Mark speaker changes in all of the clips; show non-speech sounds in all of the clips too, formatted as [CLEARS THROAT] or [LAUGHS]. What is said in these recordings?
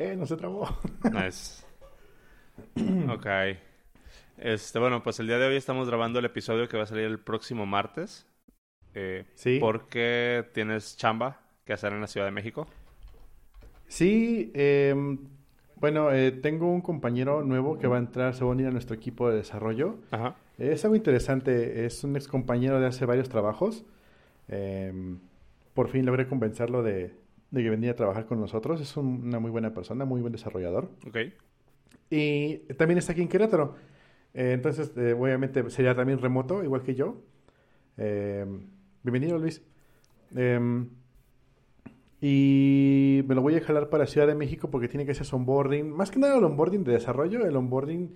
Speaker 1: ¡Eh, no se trabó!
Speaker 2: Nice. [CLEARS THROAT] ok. Este, bueno, pues el día de hoy estamos grabando el episodio que va a salir el próximo martes. Eh,
Speaker 1: Sí.
Speaker 2: Porque tienes chamba que hacer en la Ciudad de México.
Speaker 1: Sí, em, bueno, eh, tengo un compañero nuevo que va a entrar, se va a unir a nuestro equipo de desarrollo.
Speaker 2: Ajá.
Speaker 1: Es algo interesante, es un ex compañero de hace varios trabajos. Em, por fin logré convencerlo de, de que venía a trabajar con nosotros. Es un- una muy buena persona, muy buen desarrollador.
Speaker 2: Ok.
Speaker 1: Y también está aquí en Querétaro. Eh, entonces, eh, obviamente sería también remoto, igual que yo. Em, bienvenido, Luis. Em, y me lo voy a jalar para Ciudad de México porque tiene que hacer su onboarding. Más que nada el onboarding de desarrollo, el onboarding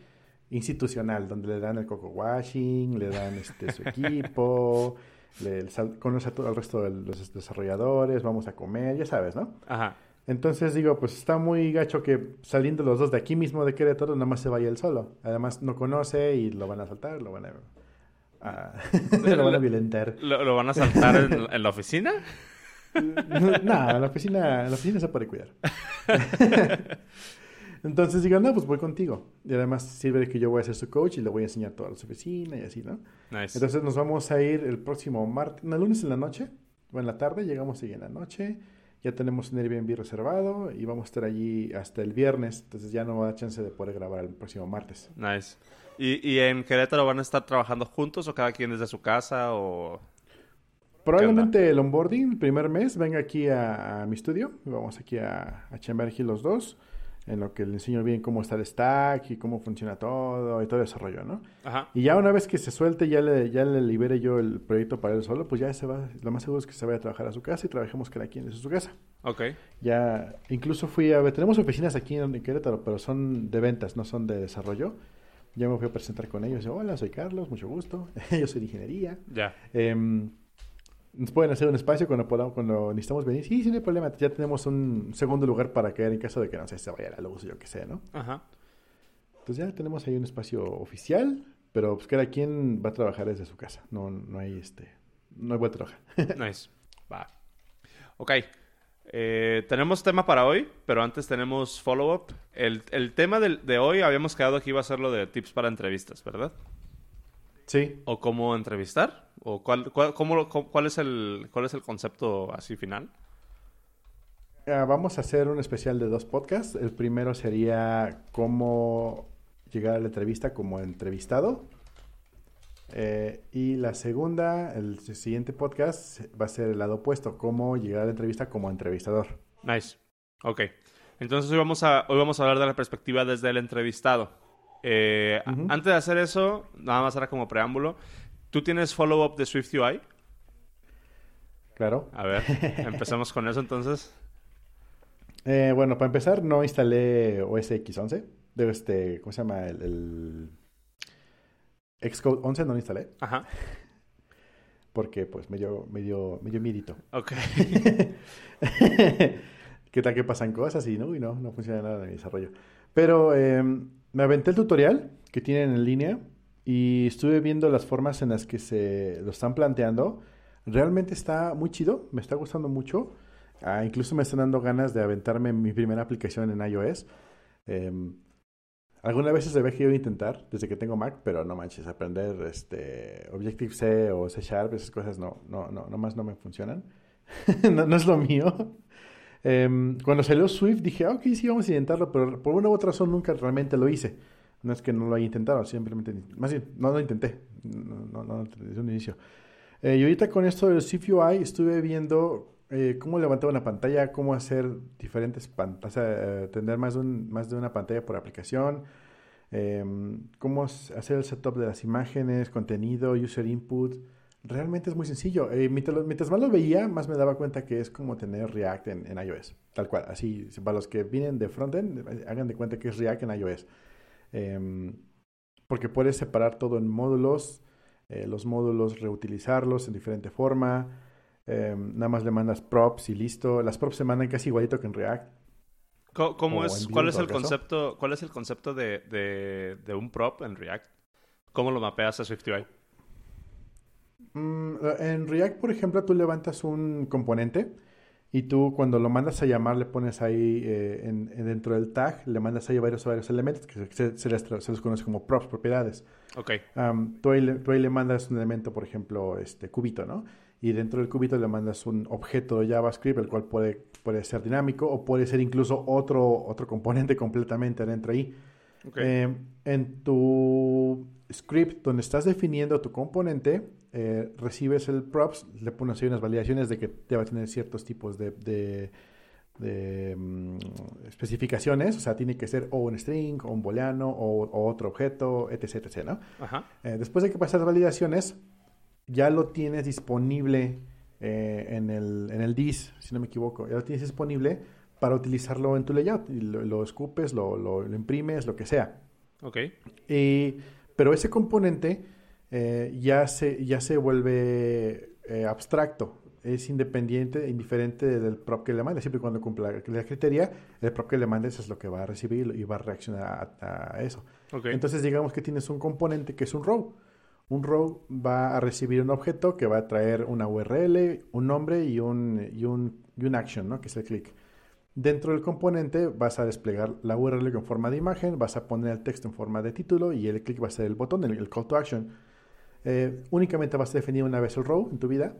Speaker 1: institucional, donde le dan el coco washing, le dan este, su [LAUGHS] equipo, le, conoce a todo el resto de los desarrolladores, vamos a comer, ya sabes, ¿no?
Speaker 2: Ajá.
Speaker 1: Entonces digo, pues está muy gacho que saliendo los dos de aquí mismo de Querétaro, nada más se vaya él solo. Además no conoce y lo van a saltar, lo van a, a- [LAUGHS] lo van a violentar. [LAUGHS]
Speaker 2: ¿Lo, lo van a saltar en, en la oficina? [LAUGHS]
Speaker 1: No, en la oficina, en la oficina se puede cuidar. Entonces digo, no, pues voy contigo. Y además sirve de que yo voy a ser su coach y le voy a enseñar toda su oficina y así, ¿no?
Speaker 2: Nice.
Speaker 1: Entonces nos vamos a ir el próximo martes, no, el lunes en la noche o en la tarde, llegamos ahí en la noche, ya tenemos un Airbnb reservado y vamos a estar allí hasta el viernes, entonces ya no va a dar chance de poder grabar el próximo martes.
Speaker 2: Nice. ¿Y, ¿Y en Querétaro van a estar trabajando juntos o cada quien desde su casa o...?
Speaker 1: Probablemente el onboarding, el primer mes, venga aquí a, a mi estudio, vamos aquí a, a chambear aquí los dos, en lo que le enseño bien cómo está el stack y cómo funciona todo y todo ese rollo, ¿no?
Speaker 2: Ajá.
Speaker 1: Y ya una vez que se suelte, ya le, ya le libere yo el proyecto para él solo, pues ya se va, lo más seguro es que se vaya a trabajar a su casa y trabajemos cada quien desde su casa.
Speaker 2: Ok.
Speaker 1: Ya, incluso fui a ver, tenemos oficinas aquí en, en Querétaro, pero son de ventas, no son de desarrollo. Ya me fui a presentar con ellos. Hola, soy Carlos, mucho gusto. [LAUGHS] Yo soy de ingeniería.
Speaker 2: Ya.
Speaker 1: Em, ¿Nos pueden hacer un espacio cuando podamos, cuando necesitamos venir? Sí, hay problema. Ya tenemos un segundo lugar para caer en caso de que no sé, se vaya la luz o yo qué sé, ¿no?
Speaker 2: Ajá.
Speaker 1: Entonces ya tenemos ahí un espacio oficial, pero pues cada quien va a trabajar desde su casa. No, no hay este, no hay vuelta hoja. [LAUGHS]
Speaker 2: Nice. Va. Ok. Eh, tenemos tema para hoy, pero antes tenemos follow-up. El, el tema del- de hoy habíamos quedado que iba a ser lo de tips para entrevistas, ¿verdad?
Speaker 1: Sí,
Speaker 2: ¿O cómo entrevistar? ¿O cuál, cuál, cómo cuál, es, el, cuál es el concepto así final?
Speaker 1: Vamos a hacer un especial de dos podcasts. El primero sería cómo llegar a la entrevista como entrevistado. Eh, y la segunda, el siguiente podcast va a ser el lado opuesto, cómo llegar a la entrevista como entrevistador.
Speaker 2: Nice. Ok. Entonces hoy vamos a, hoy vamos a hablar de la perspectiva desde el entrevistado. Eh. Antes de hacer eso, nada más era como preámbulo. ¿Tú tienes follow-up de Swift UI?
Speaker 1: Claro.
Speaker 2: A ver, empecemos con eso entonces. [LAUGHS]
Speaker 1: Eh, bueno, para empezar, no instalé OS X11. De este, ¿cómo se llama? El, el Xcode 11 no lo instalé
Speaker 2: Ajá.
Speaker 1: porque pues me dio, me dio, me dio miedito.
Speaker 2: Ok. [LAUGHS]
Speaker 1: ¿Qué tal que pasan cosas y no, y no, no funciona nada de mi desarrollo? Pero eh, me aventé el tutorial que tienen en línea y estuve viendo las formas en las que se lo están planteando. Realmente está muy chido, me está gustando mucho. Ah, incluso me están dando ganas de aventarme mi primera aplicación en iOS. Eh, algunas veces se ve que iba a intentar desde que tengo Mac, pero no manches, aprender este Objective-C o C Sharp, esas cosas no, no, no, nomás no me funcionan. [LAUGHS] no, es lo mío. Em, cuando salió Swift dije, "Ah, ok, sí, vamos a intentarlo, pero por una u otra razón nunca realmente lo hice. No es que no lo haya intentado, simplemente, más bien, no lo intenté, no, no, no, desde un inicio. Eh, y ahorita con esto del Swift UI estuve viendo eh, cómo levantar una pantalla, cómo hacer diferentes pantallas, eh, tener más de, una pantalla por aplicación, em, cómo hacer el setup de las imágenes, contenido, user input. Realmente es muy sencillo. Eh, mientras, más lo veía, más me daba cuenta que es como tener React en, en iOS. Tal cual. Así, para los que vienen de frontend, eh, hagan de cuenta que es React en iOS. Em, porque puedes separar todo en módulos, eh, los módulos reutilizarlos en diferente forma. em, nada más le mandas props y listo. Las props se mandan casi igualito que en React.
Speaker 2: ¿Cómo es, ¿Cuál es el concepto, cuál es el concepto de, de, de un prop en React? ¿Cómo lo mapeas a SwiftUI?
Speaker 1: Mm, en React, por ejemplo, tú levantas un componente y tú cuando lo mandas a llamar le pones ahí eh, en, dentro del tag, le mandas ahí varios, varios elementos que se, les, se, conoce como props, propiedades.
Speaker 2: Ok.
Speaker 1: tú, ahí le, tú, ahí le, mandas un elemento, por ejemplo, este cubito, ¿no? Y dentro del cubito le mandas un objeto de JavaScript, el cual puede, puede ser dinámico o puede ser incluso otro, otro componente [LAUGHS] completamente adentro ahí. Okay. Eh, en tu script donde estás definiendo tu componente, eh, recibes el props, le pones ahí unas validaciones de que te va a tener ciertos tipos de, mm, especificaciones, o sea, tiene que ser o un string, o un booleano, o, otro objeto, etc, etc, ¿no? Eh, después de que pasas las validaciones, ya lo tienes disponible eh, en, el, en el DIS, si no me equivoco, ya lo tienes disponible para utilizarlo en tu layout, y lo, escupes, lo, lo, imprimes, lo que sea.
Speaker 2: Ok.
Speaker 1: pero ese componente eh, ya, se, ya se vuelve eh, abstracto. Es independiente, indiferente del prop que le mandes. Siempre y cuando cumpla la criteria, el prop que le mandes es lo que va a recibir y va a reaccionar a, eso. Entonces, digamos que tienes un componente que es un row. Un row va a recibir un objeto que va a traer una URL, un nombre y un, y un, y un action, ¿no? que es el click. Dentro del componente vas a desplegar la URL en forma de imagen, vas a poner el texto en forma de título y el click va a ser el botón, el call to action. Eh, únicamente vas a definir una vez el row en tu vida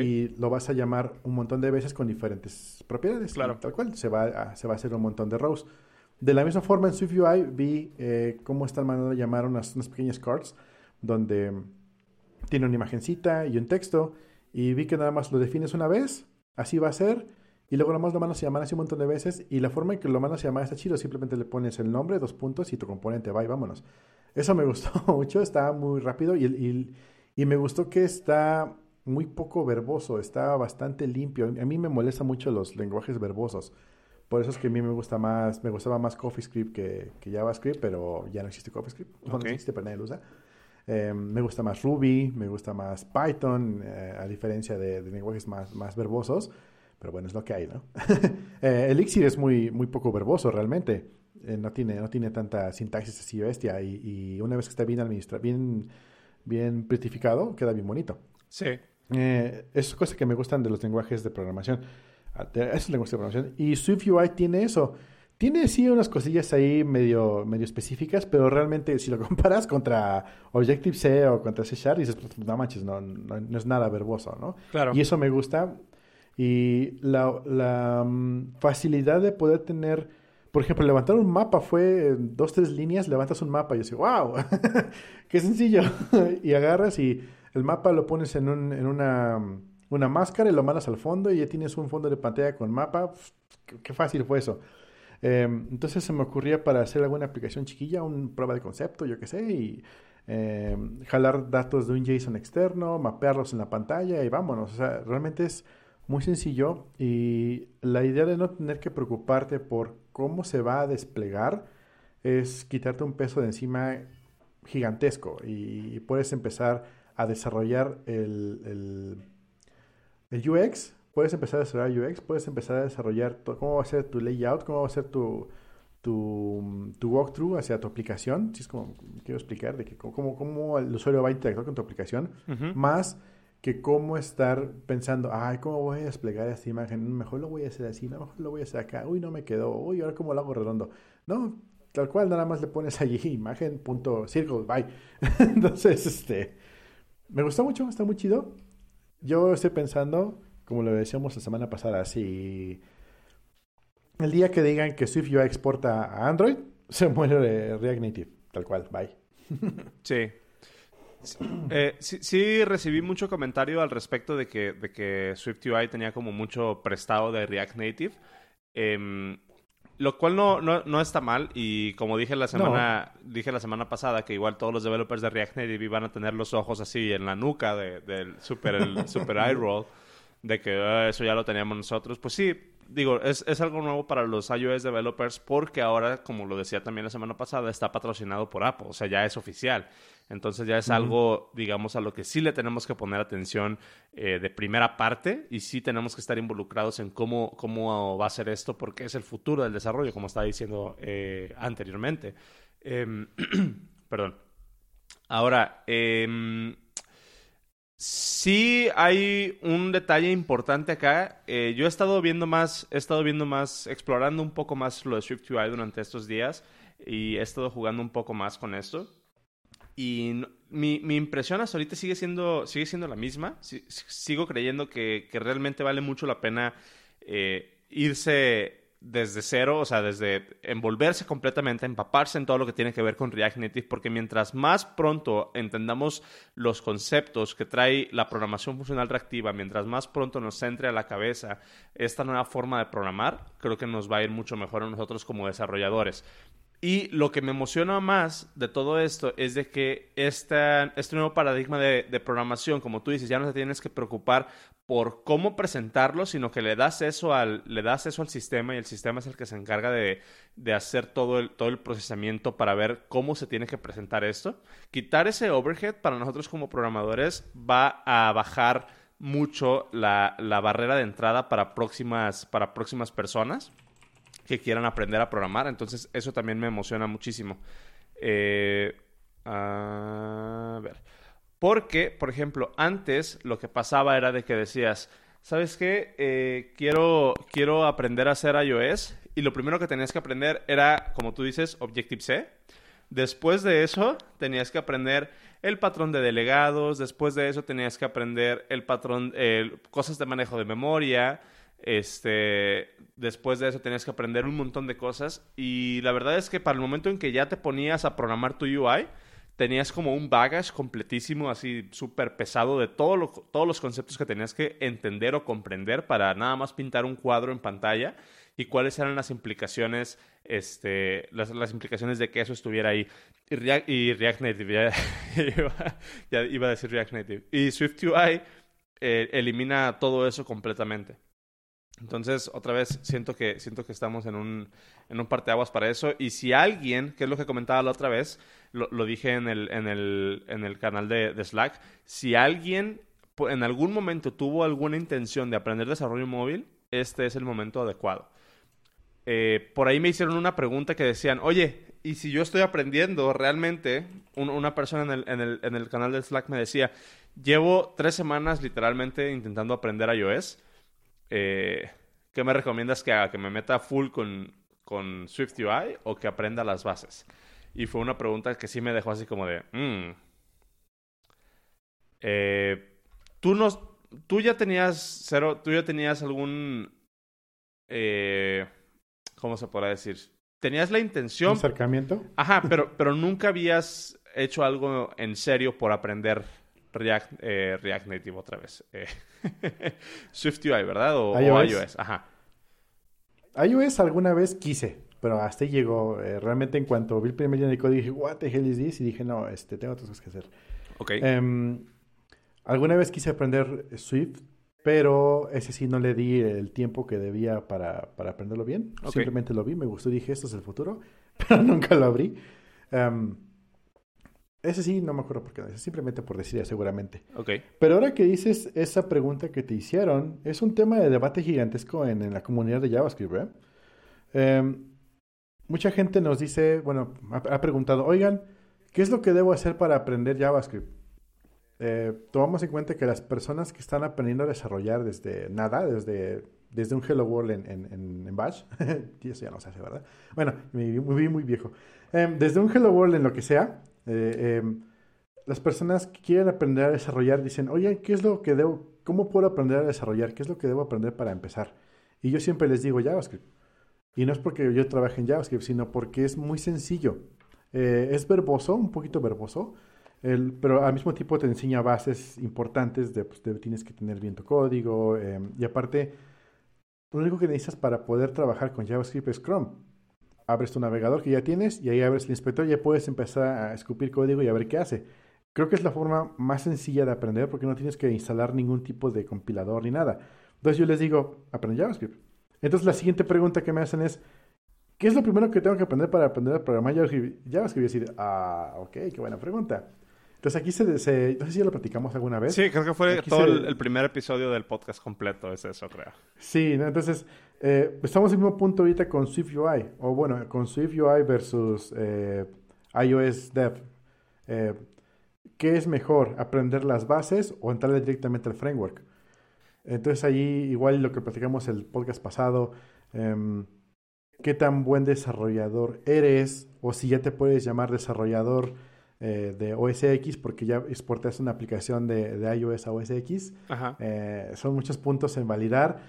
Speaker 1: y lo vas a llamar un montón de veces con diferentes propiedades.
Speaker 2: Claro.
Speaker 1: Tal cual, se va, a, se va a hacer un montón de rows. De la misma forma, en SwiftUI vi eh, cómo están mandando a llamar unas, unas pequeñas cards donde tiene una imagencita y un texto y vi que nada más lo defines una vez, así va a ser, y luego nada más lo mandas a llamar así un montón de veces y la forma en que lo mandas a llamar está chido, simplemente le pones el nombre, dos puntos y tu componente va y vámonos. Eso me [LAUGHS] gustó mucho, está muy rápido y, y, me gustó que está muy poco verboso, está bastante limpio. A mí me molestan mucho los lenguajes verbosos. Por eso es que a mí me gusta más, me gustaba más CoffeeScript que, que JavaScript, pero ya no existe CoffeeScript. No existe, pero nadie lo usa. Eh, me gusta más Ruby, me gusta más Python, eh, a diferencia de, lenguajes más, más verbosos. Pero bueno, es lo que hay, ¿no? [LAUGHS] eh, Elixir es muy, muy poco verboso realmente. Eh, no, tiene, no tiene tanta sintaxis así bestia y, una vez que está bien administrado, bien, bien pretificado, queda bien bonito.
Speaker 2: Sí.
Speaker 1: Eh, es cosa que me gustan de los lenguajes de programación. Ah, esos lenguajes de programación. Y SwiftUI tiene eso. Tiene sí unas cosillas ahí medio, medio específicas, pero realmente si lo [LAUGHS] comparas contra Objective-C o contra C Sharp, dices, pues, no manches, no, no, es nada verboso, ¿no?
Speaker 2: Claro.
Speaker 1: Y eso me gusta. Y la, la mm, facilidad de poder tener por ejemplo, levantar un mapa fue dos, tres líneas, levantas un mapa y digo, wow, [LAUGHS] qué sencillo. [LAUGHS] y agarras y el mapa lo pones en, un, en una, una, máscara y lo mandas al fondo y ya tienes un fondo de pantalla con mapa. Qué, fácil fue eso. Em, entonces se me ocurría para hacer alguna aplicación chiquilla, una prueba de concepto, yo qué sé, y em, jalar datos de un JSON externo, mapearlos en la pantalla y vámonos. O sea, realmente es muy sencillo y la idea de no tener que preocuparte por cómo se va a desplegar es quitarte un peso de encima gigantesco y puedes empezar a desarrollar el, el, UX, puedes empezar a desarrollar UX, puedes empezar a desarrollar cómo va a ser tu layout, cómo va a ser tu, tu, tu walkthrough hacia tu aplicación, si es como quiero explicar, de que cómo, cómo el usuario va a interactuar con tu aplicación, más que cómo estar pensando, ay, ¿cómo voy a desplegar esta imagen? Mejor lo voy a hacer así, mejor lo voy a hacer acá, uy, no me quedó, uy, ahora cómo lo hago redondo. No, tal cual, nada más le pones allí [LAUGHS] imagen, punto, circle, bye. [LAUGHS] Entonces, este, me gustó mucho, está muy chido. Yo estoy pensando, como lo decíamos la semana pasada, si el día que digan que Swift UI exporta a Android, [LAUGHS] se muere React Native, tal cual, bye.
Speaker 2: Sí. Eh, sí, recibí mucho comentario al respecto de que, de que SwiftUI tenía como mucho prestado de React Native. Em, lo cual no, no, está mal y como dije la semana dije la semana pasada que igual todos los developers de React Native iban a tener los ojos así en la nuca del super el [LAUGHS] super eye roll de que ah, eso ya lo teníamos nosotros. Pues sí, digo, es, es, algo nuevo para los iOS developers porque ahora, como lo decía también la semana pasada, está patrocinado por Apple, o sea, ya es oficial. Entonces ya es algo, digamos, a lo que sí le tenemos que poner atención eh, de primera parte y sí tenemos que estar involucrados en cómo, cómo va a ser esto porque es el futuro del desarrollo, como estaba diciendo eh, anteriormente. Em, [CLEARS THROAT] perdón. Ahora, eh, Sí, hay un detalle importante acá. Eh, yo he estado viendo más, he estado viendo más, explorando un poco más lo de SwiftUI durante estos días y he estado jugando un poco más con esto. Y mi, impresión hasta ahorita sigue siendo, sigue siendo la misma. sigo creyendo que, que, realmente vale mucho la pena eh, irse desde cero, o sea, desde envolverse completamente, empaparse en todo lo que tiene que ver con React Native, porque mientras más pronto entendamos los conceptos que trae la programación funcional reactiva, mientras más pronto nos entre a la cabeza esta nueva forma de programar, creo que nos va a ir mucho mejor a nosotros como desarrolladores. Y lo que me emociona más de todo esto es de que este nuevo paradigma de, programación, como tú dices, ya no te tienes que preocupar por cómo presentarlo, sino que le das eso al, le das eso al sistema y el sistema es el que se encarga de, hacer todo el, todo el procesamiento para ver cómo se tiene que presentar esto. Quitar ese overhead para nosotros como programadores va a bajar mucho la, la barrera de entrada para próximas, para próximas personas que quieran aprender a programar. Entonces, eso también me emociona muchísimo. Eh, a ver. Porque, por ejemplo, antes lo que pasaba era de que decías, ¿sabes qué? Eh, quiero, quiero aprender a hacer iOS. Y lo primero que tenías que aprender era, como tú dices, Objective-C. Después de eso, tenías que aprender el patrón de delegados. Después de eso, tenías que aprender el patrón, cosas de manejo de memoria. Este, después de eso tenías que aprender un montón de cosas y la verdad es que para el momento en que ya te ponías a programar tu UI, tenías como un baggage completísimo, así súper pesado de todos los conceptos que tenías que entender o comprender para nada más pintar un cuadro en pantalla y cuáles eran las implicaciones, este, las, implicaciones de que eso estuviera ahí. Y React, Native, [LAUGHS] ya, iba a decir React Native. Y SwiftUI eh, elimina todo eso completamente. Entonces, otra vez, siento que, siento que estamos en un, en un parteaguas para eso. Y si alguien, que es lo que comentaba la otra vez, lo, dije en el, en el, en el canal de, de, Slack, si alguien en algún momento tuvo alguna intención de aprender desarrollo móvil, este es el momento adecuado. Eh, por ahí me hicieron una pregunta que decían, oye, y si yo estoy aprendiendo realmente, una persona en el, en, el, en el canal de Slack me decía, llevo tres semanas literalmente intentando aprender iOS eh, ¿qué me recomiendas que haga? ¿Que me meta full con, con SwiftUI o que aprenda las bases? Y fue una pregunta que sí me dejó así como de... Mm". Eh, ¿tú, no, ¿Tú ya tenías cero, tú ya tenías algún... Eh, ¿Cómo se podrá decir? ¿Tenías la intención...
Speaker 1: acercamiento?
Speaker 2: Ajá, pero, pero nunca habías hecho algo en serio por aprender React, eh, React Native otra vez. Eh, [LAUGHS] SwiftUI, ¿verdad? O iOS. Ajá.
Speaker 1: iOS alguna vez quise, pero hasta ahí llegó. Eh, realmente en cuanto vi el primer día de código dije, what the hell is this? Y dije, no, este, tengo otras cosas que hacer.
Speaker 2: Ok.
Speaker 1: Em, alguna vez quise aprender Swift, pero ese sí no le di el tiempo que debía para, para aprenderlo bien. Simplemente lo vi, me gustó, dije, esto es el futuro, [LAUGHS] pero nunca lo abrí. Um, ese sí, no me acuerdo por qué, simplemente por decir seguramente.
Speaker 2: Ok.
Speaker 1: Pero ahora que dices esa pregunta que te hicieron, es un tema de debate gigantesco en, la comunidad de JavaScript, ¿eh? Em, mucha gente nos dice, bueno, ha, preguntado, oigan, ¿qué es lo que debo hacer para aprender JavaScript? Eh, tomamos en cuenta que las personas que están aprendiendo a desarrollar desde nada, desde, desde un Hello World en, en, en, Bash, [LAUGHS] eso ya no se hace, ¿verdad? Bueno, me vi muy, viejo. Em, desde un Hello World en lo que sea, eh, em, las personas que quieren aprender a desarrollar dicen, oye, ¿qué es lo que debo, cómo puedo aprender a desarrollar? ¿Qué es lo que debo aprender para empezar? Y yo siempre les digo JavaScript. Y no es porque yo trabaje en JavaScript, sino porque es muy sencillo. Eh, es verboso, un poquito verboso, pero al mismo tiempo te enseña bases importantes de, pues, tienes que tener bien tu código. Em, y aparte, lo único que necesitas para poder trabajar con JavaScript es Chrome abres tu navegador que ya tienes y ahí abres el inspector y ya puedes empezar a escupir código y a ver qué hace. Creo que es la forma más sencilla de aprender porque no tienes que instalar ningún tipo de compilador ni nada. Entonces yo les digo, aprende JavaScript. Entonces la siguiente pregunta que me hacen es, ¿qué es lo primero que tengo que aprender para aprender a programar JavaScript? JavaScript y decir, ah, ok, qué buena pregunta. Entonces aquí se, no sé si ya lo platicamos alguna vez.
Speaker 2: Sí, creo que fue todo el, primer episodio del podcast completo, es eso, creo.
Speaker 1: Sí, entonces eh, estamos en el mismo punto ahorita con SwiftUI, o bueno, con SwiftUI versus eh, iOS Dev. Eh, ¿qué es mejor? ¿Aprender las bases o entrar directamente al framework? Entonces ahí igual lo que platicamos el podcast pasado, em, qué tan buen desarrollador eres o si ya te puedes llamar desarrollador eh, de OSX porque ya exportas una aplicación de, iOS a OSX. Eh, son muchos puntos en validar.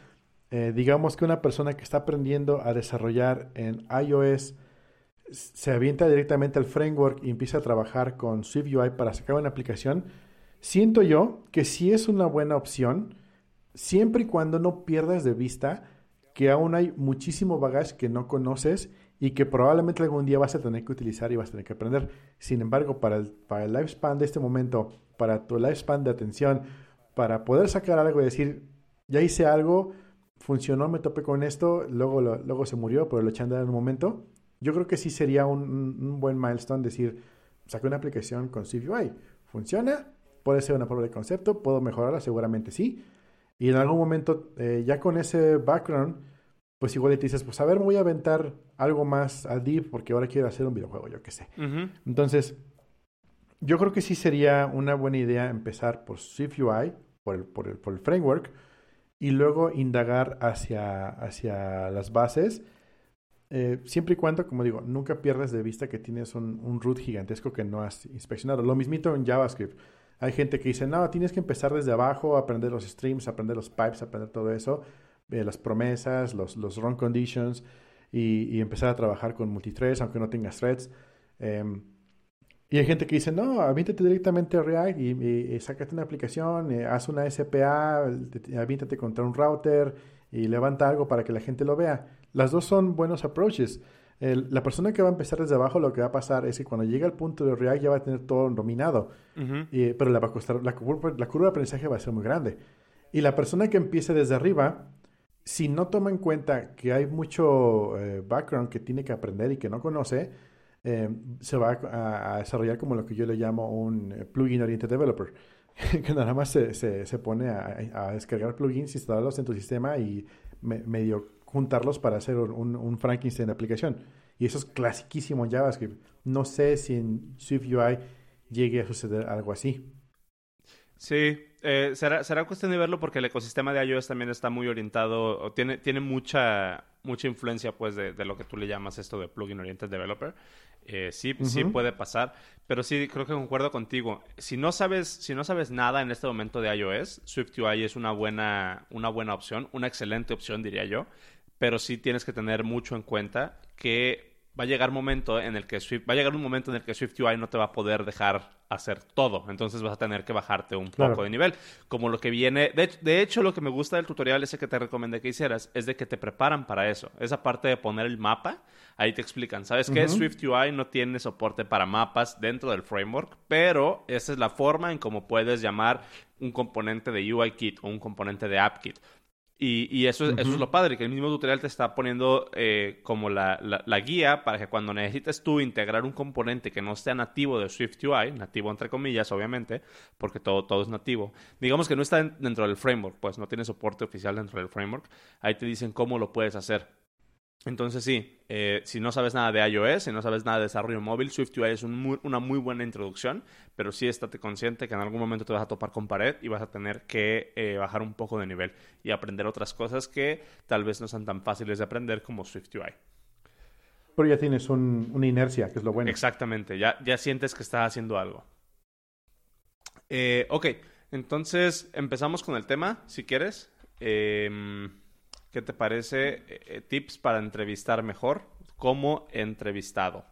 Speaker 1: Eh, digamos que una persona que está aprendiendo a desarrollar en iOS se avienta directamente al framework y empieza a trabajar con SwiftUI para sacar una aplicación, siento yo que sí es una buena opción siempre y cuando no pierdas de vista que aún hay muchísimo bagaje que no conoces y que probablemente algún día vas a tener que utilizar y vas a tener que aprender. Sin embargo, para el, para el lifespan de este momento, para tu lifespan de atención, para poder sacar algo y decir, ya hice algo, funcionó, me topé con esto, luego, luego se murió, pero lo eché a andar en un momento, yo creo que sí sería un, un buen milestone decir, saqué una aplicación con CVUI, funciona, puede ser una prueba de concepto, puedo mejorarla, seguramente sí, y en algún momento, eh, ya con ese background, pues igual te dices, pues a ver, voy a aventar algo más al deep porque ahora quiero hacer un videojuego, yo qué sé. Entonces, yo creo que sí sería una buena idea empezar por SwiftUI, por el, por el, por el framework, y luego indagar hacia, hacia las bases. Eh, siempre y cuando, como digo, nunca pierdas de vista que tienes un, un root gigantesco que no has inspeccionado. Lo mismito en JavaScript. Hay gente que dice, no, tienes que empezar desde abajo, aprender los streams, aprender los pipes, aprender todo eso, eh, las promesas, los, los run conditions y, empezar a trabajar con multithreads, aunque no tengas threads. Em, y hay gente que dice, no, aviéntate directamente a React y, y, sácate una aplicación, eh, haz una SPA, aviéntate contra un router y levanta algo para que la gente lo vea. Las dos son buenos approaches la persona que va a empezar desde abajo, lo que va a pasar es que cuando llegue al punto de React ya va a tener todo dominado. pero la, va a costar, la, curva, la curva de aprendizaje va a ser muy grande. Y la persona que empiece desde arriba, si no toma en cuenta que hay mucho eh, background que tiene que aprender y que no conoce, eh, se va a, desarrollar como lo que yo le llamo un eh, plugin oriented developer, [LAUGHS] que nada más se, se, pone a, descargar plugins, instalarlos en tu sistema y medio juntarlos para hacer un, un Frankenstein de aplicación. Y eso es clasiquísimo en JavaScript. No sé si en SwiftUI llegue a suceder algo así.
Speaker 2: Sí, eh, será, será cuestión de verlo porque el ecosistema de iOS también está muy orientado, o tiene, tiene mucha, mucha influencia pues de, de, lo que tú le llamas esto de plugin oriented developer. Eh, sí, sí puede pasar, pero sí creo que concuerdo contigo. Si no sabes, si no sabes nada en este momento de iOS, SwiftUI es una buena, una buena opción, una excelente opción diría yo pero sí tienes que tener mucho en cuenta que va a llegar momento en el que Swift, va a llegar un momento en el que SwiftUI no te va a poder dejar hacer todo, entonces vas a tener que bajarte un poco de nivel, como lo que viene, de, hecho lo que me gusta del tutorial ese que te recomendé que hicieras es de que te preparan para eso, esa parte de poner el mapa, ahí te explican, ¿sabes qué? SwiftUI no tiene soporte para mapas dentro del framework, pero esa es la forma en cómo puedes llamar un componente de UIKit o un componente de AppKit. Y, eso, es, eso es lo padre, que el mismo tutorial te está poniendo eh, como la, la, guía para que cuando necesites tú integrar un componente que no sea nativo de SwiftUI, nativo entre comillas, obviamente, porque todo, todo es nativo, digamos que no está dentro del framework, pues no tiene soporte oficial dentro del framework, ahí te dicen cómo lo puedes hacer. Entonces sí, eh, si no sabes nada de iOS, si no sabes nada de desarrollo móvil, SwiftUI es una muy buena introducción, pero sí estate consciente que en algún momento te vas a topar con pared y vas a tener que eh, bajar un poco de nivel y aprender otras cosas que tal vez no sean tan fáciles de aprender como SwiftUI.
Speaker 1: Pero ya tienes una inercia, que es lo bueno.
Speaker 2: Exactamente, ya, ya sientes que estás haciendo algo. Eh, ok, entonces empezamos con el tema, si quieres. Eh, ¿Qué te parece? Eh, eh, tips para entrevistar mejor como entrevistado.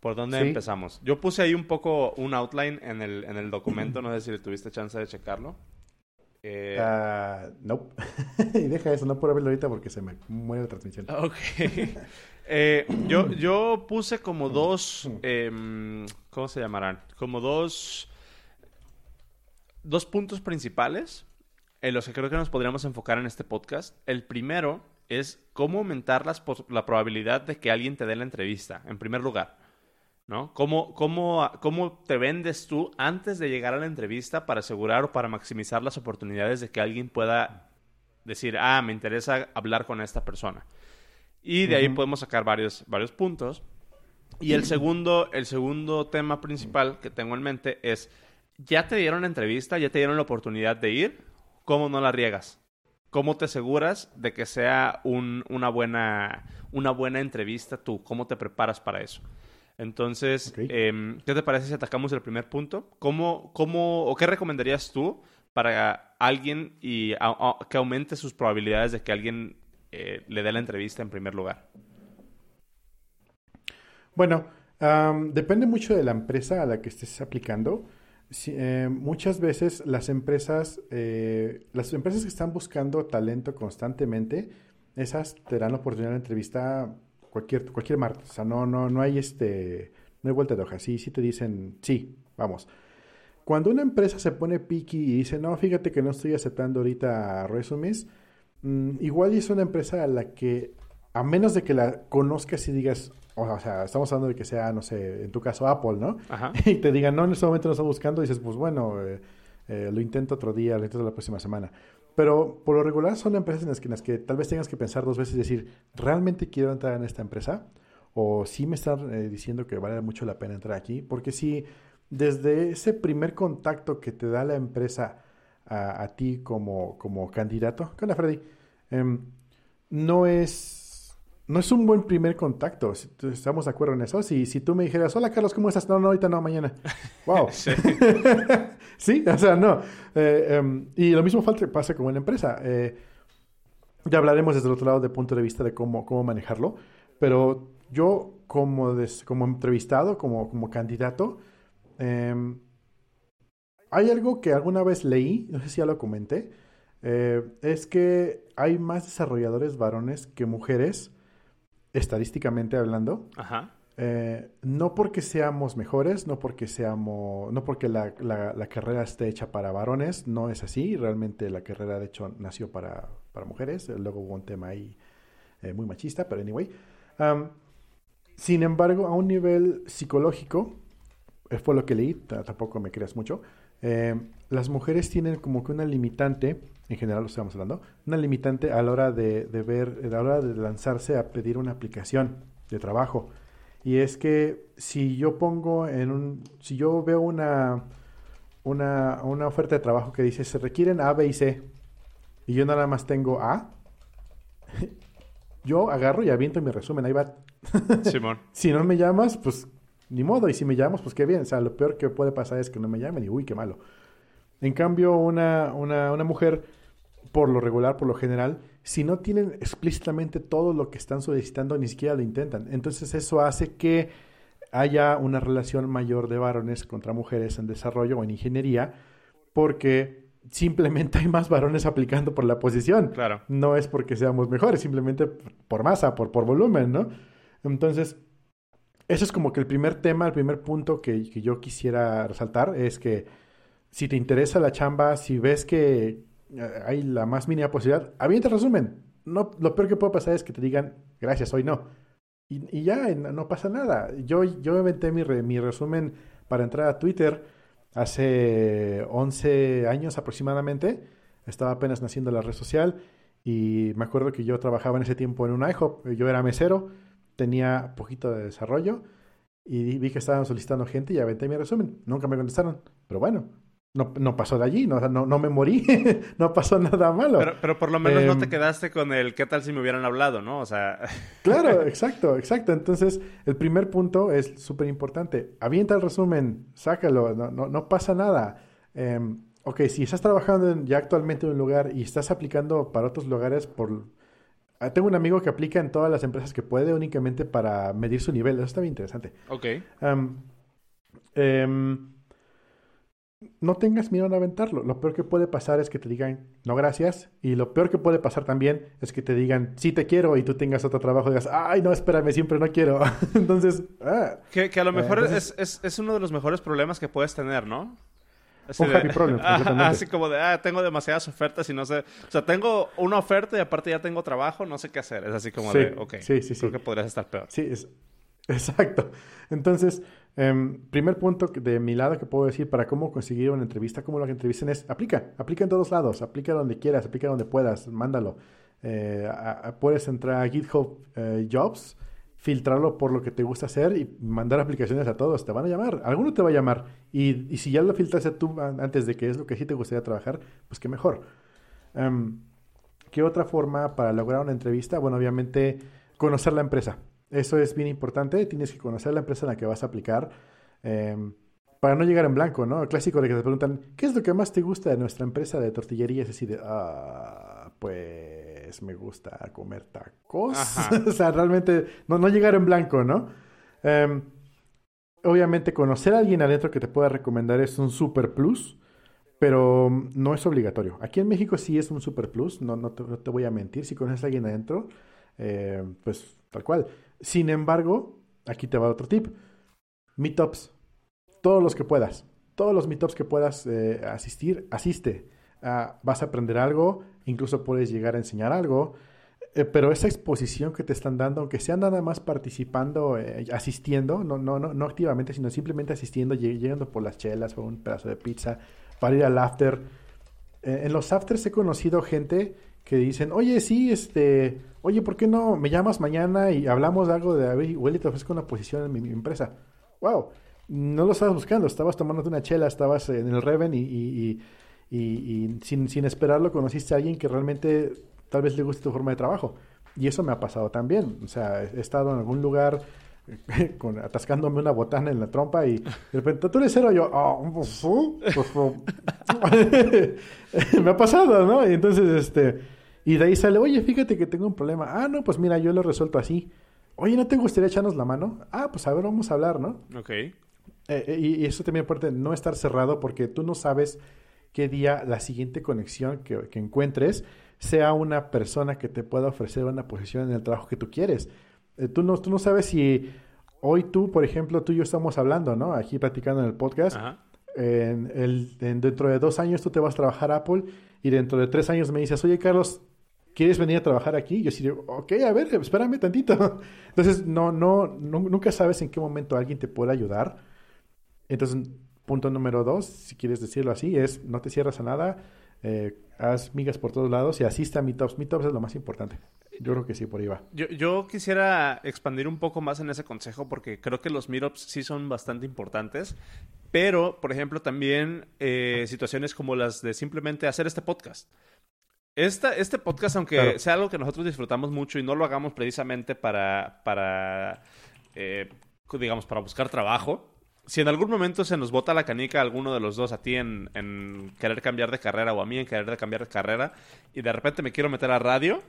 Speaker 2: ¿Por dónde empezamos? Yo puse ahí un poco un outline en el, en el documento, no sé si le tuviste chance de checarlo.
Speaker 1: Eh... Uh, no. [LAUGHS] y deja eso, no puedo verlo ahorita porque se me muere la transmisión.
Speaker 2: Ok. [LAUGHS] eh, yo, yo puse como dos, eh, ¿cómo se llamarán? Como dos, dos puntos principales en los que creo que nos podríamos enfocar en este podcast. El primero es cómo aumentar la probabilidad de que alguien te dé la entrevista, en primer lugar. ¿No? ¿Cómo, cómo, ¿Cómo te vendes tú antes de llegar a la entrevista para asegurar o para maximizar las oportunidades de que alguien pueda decir, ah, me interesa hablar con esta persona? Y de ahí podemos sacar varios, varios puntos. Y el segundo, el segundo tema principal que tengo en mente es, ya te dieron la entrevista, ya te dieron la oportunidad de ir, ¿cómo no la riegas? ¿Cómo te aseguras de que sea una, buena, una buena entrevista tú? ¿Cómo te preparas para eso? Entonces, em, ¿qué te parece si atacamos el primer punto? ¿Cómo, cómo, o qué recomendarías tú para alguien y que aumente sus probabilidades de que alguien eh, le dé la entrevista en primer lugar?
Speaker 1: Bueno, depende mucho de la empresa a la que estés aplicando. Eh, muchas veces las empresas, eh, las empresas que están buscando talento constantemente, esas te dan la oportunidad de entrevista cualquier, cualquier martes. O sea, no, no, no hay este, no hay vuelta de hoja. Sí, sí te dicen, sí, vamos. Cuando una empresa se pone picky y dice, no, fíjate que no estoy aceptando ahorita resumes, mm, igual es una empresa a la que, a menos de que la conozcas y digas, o sea, estamos hablando de que sea, no sé, en tu caso Apple, ¿no? Ajá. [LAUGHS] Y te digan, no, en este momento no estoy buscando, y dices, pues bueno, eh, eh, lo intento otro día, lo intento la próxima semana. Pero por lo regular son empresas en las, que, en las que tal vez tengas que pensar dos veces y decir, ¿realmente quiero entrar en esta empresa? O sí me están eh, diciendo que vale mucho la pena entrar aquí. Porque si desde ese primer contacto que te da la empresa a, ti como, como candidato, con la Freddy, em, no es no es un buen primer contacto. Estamos de acuerdo en eso. Si, si tú me dijeras, hola Carlos, ¿cómo estás? No, no, ahorita no, mañana. [LAUGHS] Wow. [LAUGHS] sí. o sea, no. Eh, em, y lo mismo pasa como en la empresa. Eh, ya hablaremos desde el otro lado de punto de vista de cómo, cómo manejarlo. Pero yo, como, como entrevistado, como, como candidato, em, hay algo que alguna vez leí, no sé si ya lo comenté, eh, es que hay más desarrolladores varones que mujeres estadísticamente hablando. Eh, no porque seamos mejores, no porque seamos, no porque la, carrera esté hecha para varones, no es así. Realmente la carrera, de hecho, nació para, mujeres. Luego hubo un tema ahí eh, muy machista, pero anyway. sin embargo, a un nivel psicológico, eh, fue lo que leí, tampoco me creas mucho, las mujeres tienen como que una limitante en general lo estamos hablando, una limitante a la hora de, ver, a la hora de lanzarse a pedir una aplicación de trabajo. Y es que si yo pongo en un, si yo veo una, una, una oferta de trabajo que dice se requieren A, B y C, y yo nada más tengo A, [LAUGHS] yo agarro y aviento mi resumen, ahí va. [LAUGHS] Simón. si no me llamas, pues ni modo, y si me llamas, pues qué bien. O sea, lo peor que puede pasar es que no me llamen y uy, qué malo. En cambio, una, una, una mujer por lo regular, por lo general, si no tienen explícitamente todo lo que están solicitando, ni siquiera lo intentan. Entonces eso hace que haya una relación mayor de varones contra mujeres en desarrollo o en ingeniería, porque simplemente hay más varones aplicando por la posición.
Speaker 2: Claro.
Speaker 1: No es porque seamos mejores, simplemente por masa, por, por volumen, ¿no? Entonces, eso es como que el primer tema, el primer punto que, que yo quisiera resaltar es que si te interesa la chamba, si ves que, hay la más mínima posibilidad, avienta el resumen. No, lo peor que puede pasar es que te digan, gracias, hoy no. Y, ya, no pasa nada. Yo, yo aventé mi, mi resumen para entrar a Twitter hace 11 años aproximadamente. Estaba apenas naciendo la red social y me acuerdo que yo trabajaba en ese tiempo en un IHOP. Yo era mesero, tenía poquito de desarrollo y vi que estaban solicitando gente y aventé mi resumen. Nunca me contestaron, pero bueno, no, no, pasó de allí, no, no, no me morí, [LAUGHS] no pasó nada malo.
Speaker 2: Pero, pero por lo menos no te em, quedaste con el qué tal si me hubieran hablado, ¿no? O sea. [LAUGHS]
Speaker 1: claro, exacto, exacto. Entonces, el primer punto es súper importante. Avienta el resumen, sácalo, no, no, no pasa nada. Um, ok, si estás trabajando ya actualmente en un lugar y estás aplicando para otros lugares por... Ah, tengo un amigo que aplica en todas las empresas que puede únicamente para medir su nivel. Eso está bien interesante.
Speaker 2: Ok.
Speaker 1: Um, no tengas miedo a aventarlo. Lo peor que puede pasar es que te digan no gracias. Y lo peor que puede pasar también es que te digan sí te quiero y tú tengas otro trabajo y digas ay no espérame siempre no quiero. [LAUGHS] entonces ah.
Speaker 2: que, a lo mejor es, es, uno de los mejores problemas que puedes tener, ¿no?
Speaker 1: Así un happy problem. [LAUGHS]
Speaker 2: así como de ah tengo demasiadas ofertas y no sé, o sea tengo una oferta y aparte ya tengo trabajo no sé qué hacer. Es así como de ok. Sí, sí, sí. Creo que podrías estar peor.
Speaker 1: Sí, es, [LAUGHS] exacto. Entonces Em, primer punto de mi lado que puedo decir para cómo conseguir una entrevista, cómo lo que entrevisten es aplica, aplica en todos lados, aplica donde quieras, aplica donde puedas, mándalo. Eh, puedes entrar a GitHub eh, Jobs filtrarlo por lo que te gusta hacer y mandar aplicaciones a todos. Te van a llamar, alguno te va a llamar. Y, si ya lo filtraste tú antes de que es lo que sí te gustaría trabajar, pues qué mejor. Em, ¿Qué otra forma para lograr una entrevista? Bueno, obviamente conocer la empresa. Eso es bien importante. Tienes que conocer la empresa en la que vas a aplicar. Em, para no llegar en blanco, ¿no? El clásico de que te preguntan, ¿qué es lo que más te gusta de nuestra empresa de tortillería? Es así de, ah, pues me gusta comer tacos. [LAUGHS] o sea, realmente no, no llegar en blanco, ¿no? Em, obviamente conocer a alguien adentro que te pueda recomendar es un super plus, pero no es obligatorio. Aquí en México sí es un super plus, no, no, te, voy a mentir. Si conoces a alguien adentro, eh, pues tal cual. Sin embargo, aquí te va otro tip. Meetups todos los que puedas, todos los meetups que puedas eh, asistir, asiste. Ah, vas a aprender algo, incluso puedes llegar a enseñar algo, eh, pero esa exposición que te están dando, aunque sea nada más participando, eh, asistiendo, no, no, no, no activamente, sino simplemente asistiendo, llegando por las chelas o un pedazo de pizza, para ir al after. en los afters he conocido gente que dicen, oye, sí, este, oye, ¿por qué no me llamas mañana y hablamos de algo de, Willy, te ofrezco una posición en mi, empresa? ¡Wow! no lo estabas buscando, estabas tomándote una chela, estabas en el Reven y, sin, sin, esperarlo conociste a alguien que realmente tal vez le guste tu forma de trabajo. Y eso me ha pasado también. O sea, he estado en algún lugar [LAUGHS] con, atascándome una botana en la trompa y de repente, ¿tú eres cero? Yo, oh, pues, pues, [LAUGHS] me ha pasado, ¿no? Y entonces, este, y de ahí sale, oye, fíjate que tengo un problema. Ah, no, pues mira, yo lo he resuelto así. Oye, ¿no te gustaría echarnos la mano? Ah, pues a ver, vamos a hablar, ¿no?
Speaker 2: Ok.
Speaker 1: Eh, eh, y, eso también aparte no estar cerrado porque tú no sabes qué día la siguiente conexión que, encuentres sea una persona que te pueda ofrecer una posición en el trabajo que tú quieres. Eh, tú, no, tú no sabes si hoy tú, por ejemplo, tú y yo estamos hablando, ¿no? Aquí platicando en el podcast. En el, dentro de dos años tú te vas a trabajar a Apple y dentro de tres años me dices, oye Carlos, ¿quieres venir a trabajar aquí? Yo digo, ok, a ver, espérame tantito. [LAUGHS] Entonces, no, no, no, nunca sabes en qué momento alguien te puede ayudar entonces, punto número dos, si quieres decirlo así, es no te cierras a nada, eh, haz migas por todos lados y asiste a meetups. Meetups es lo más importante. Yo creo que sí, por ahí va.
Speaker 2: Yo, yo quisiera expandir un poco más en ese consejo porque creo que los meetups sí son bastante importantes. Pero, por ejemplo, también eh, situaciones como las de simplemente hacer este podcast. Esta, este podcast, aunque sea algo que nosotros disfrutamos mucho y no lo hagamos precisamente para, para eh, digamos, para buscar trabajo, si en algún momento se nos bota la canica a alguno de los dos, a ti en, querer cambiar de carrera o a mí en querer cambiar de carrera, y de repente me quiero meter a radio,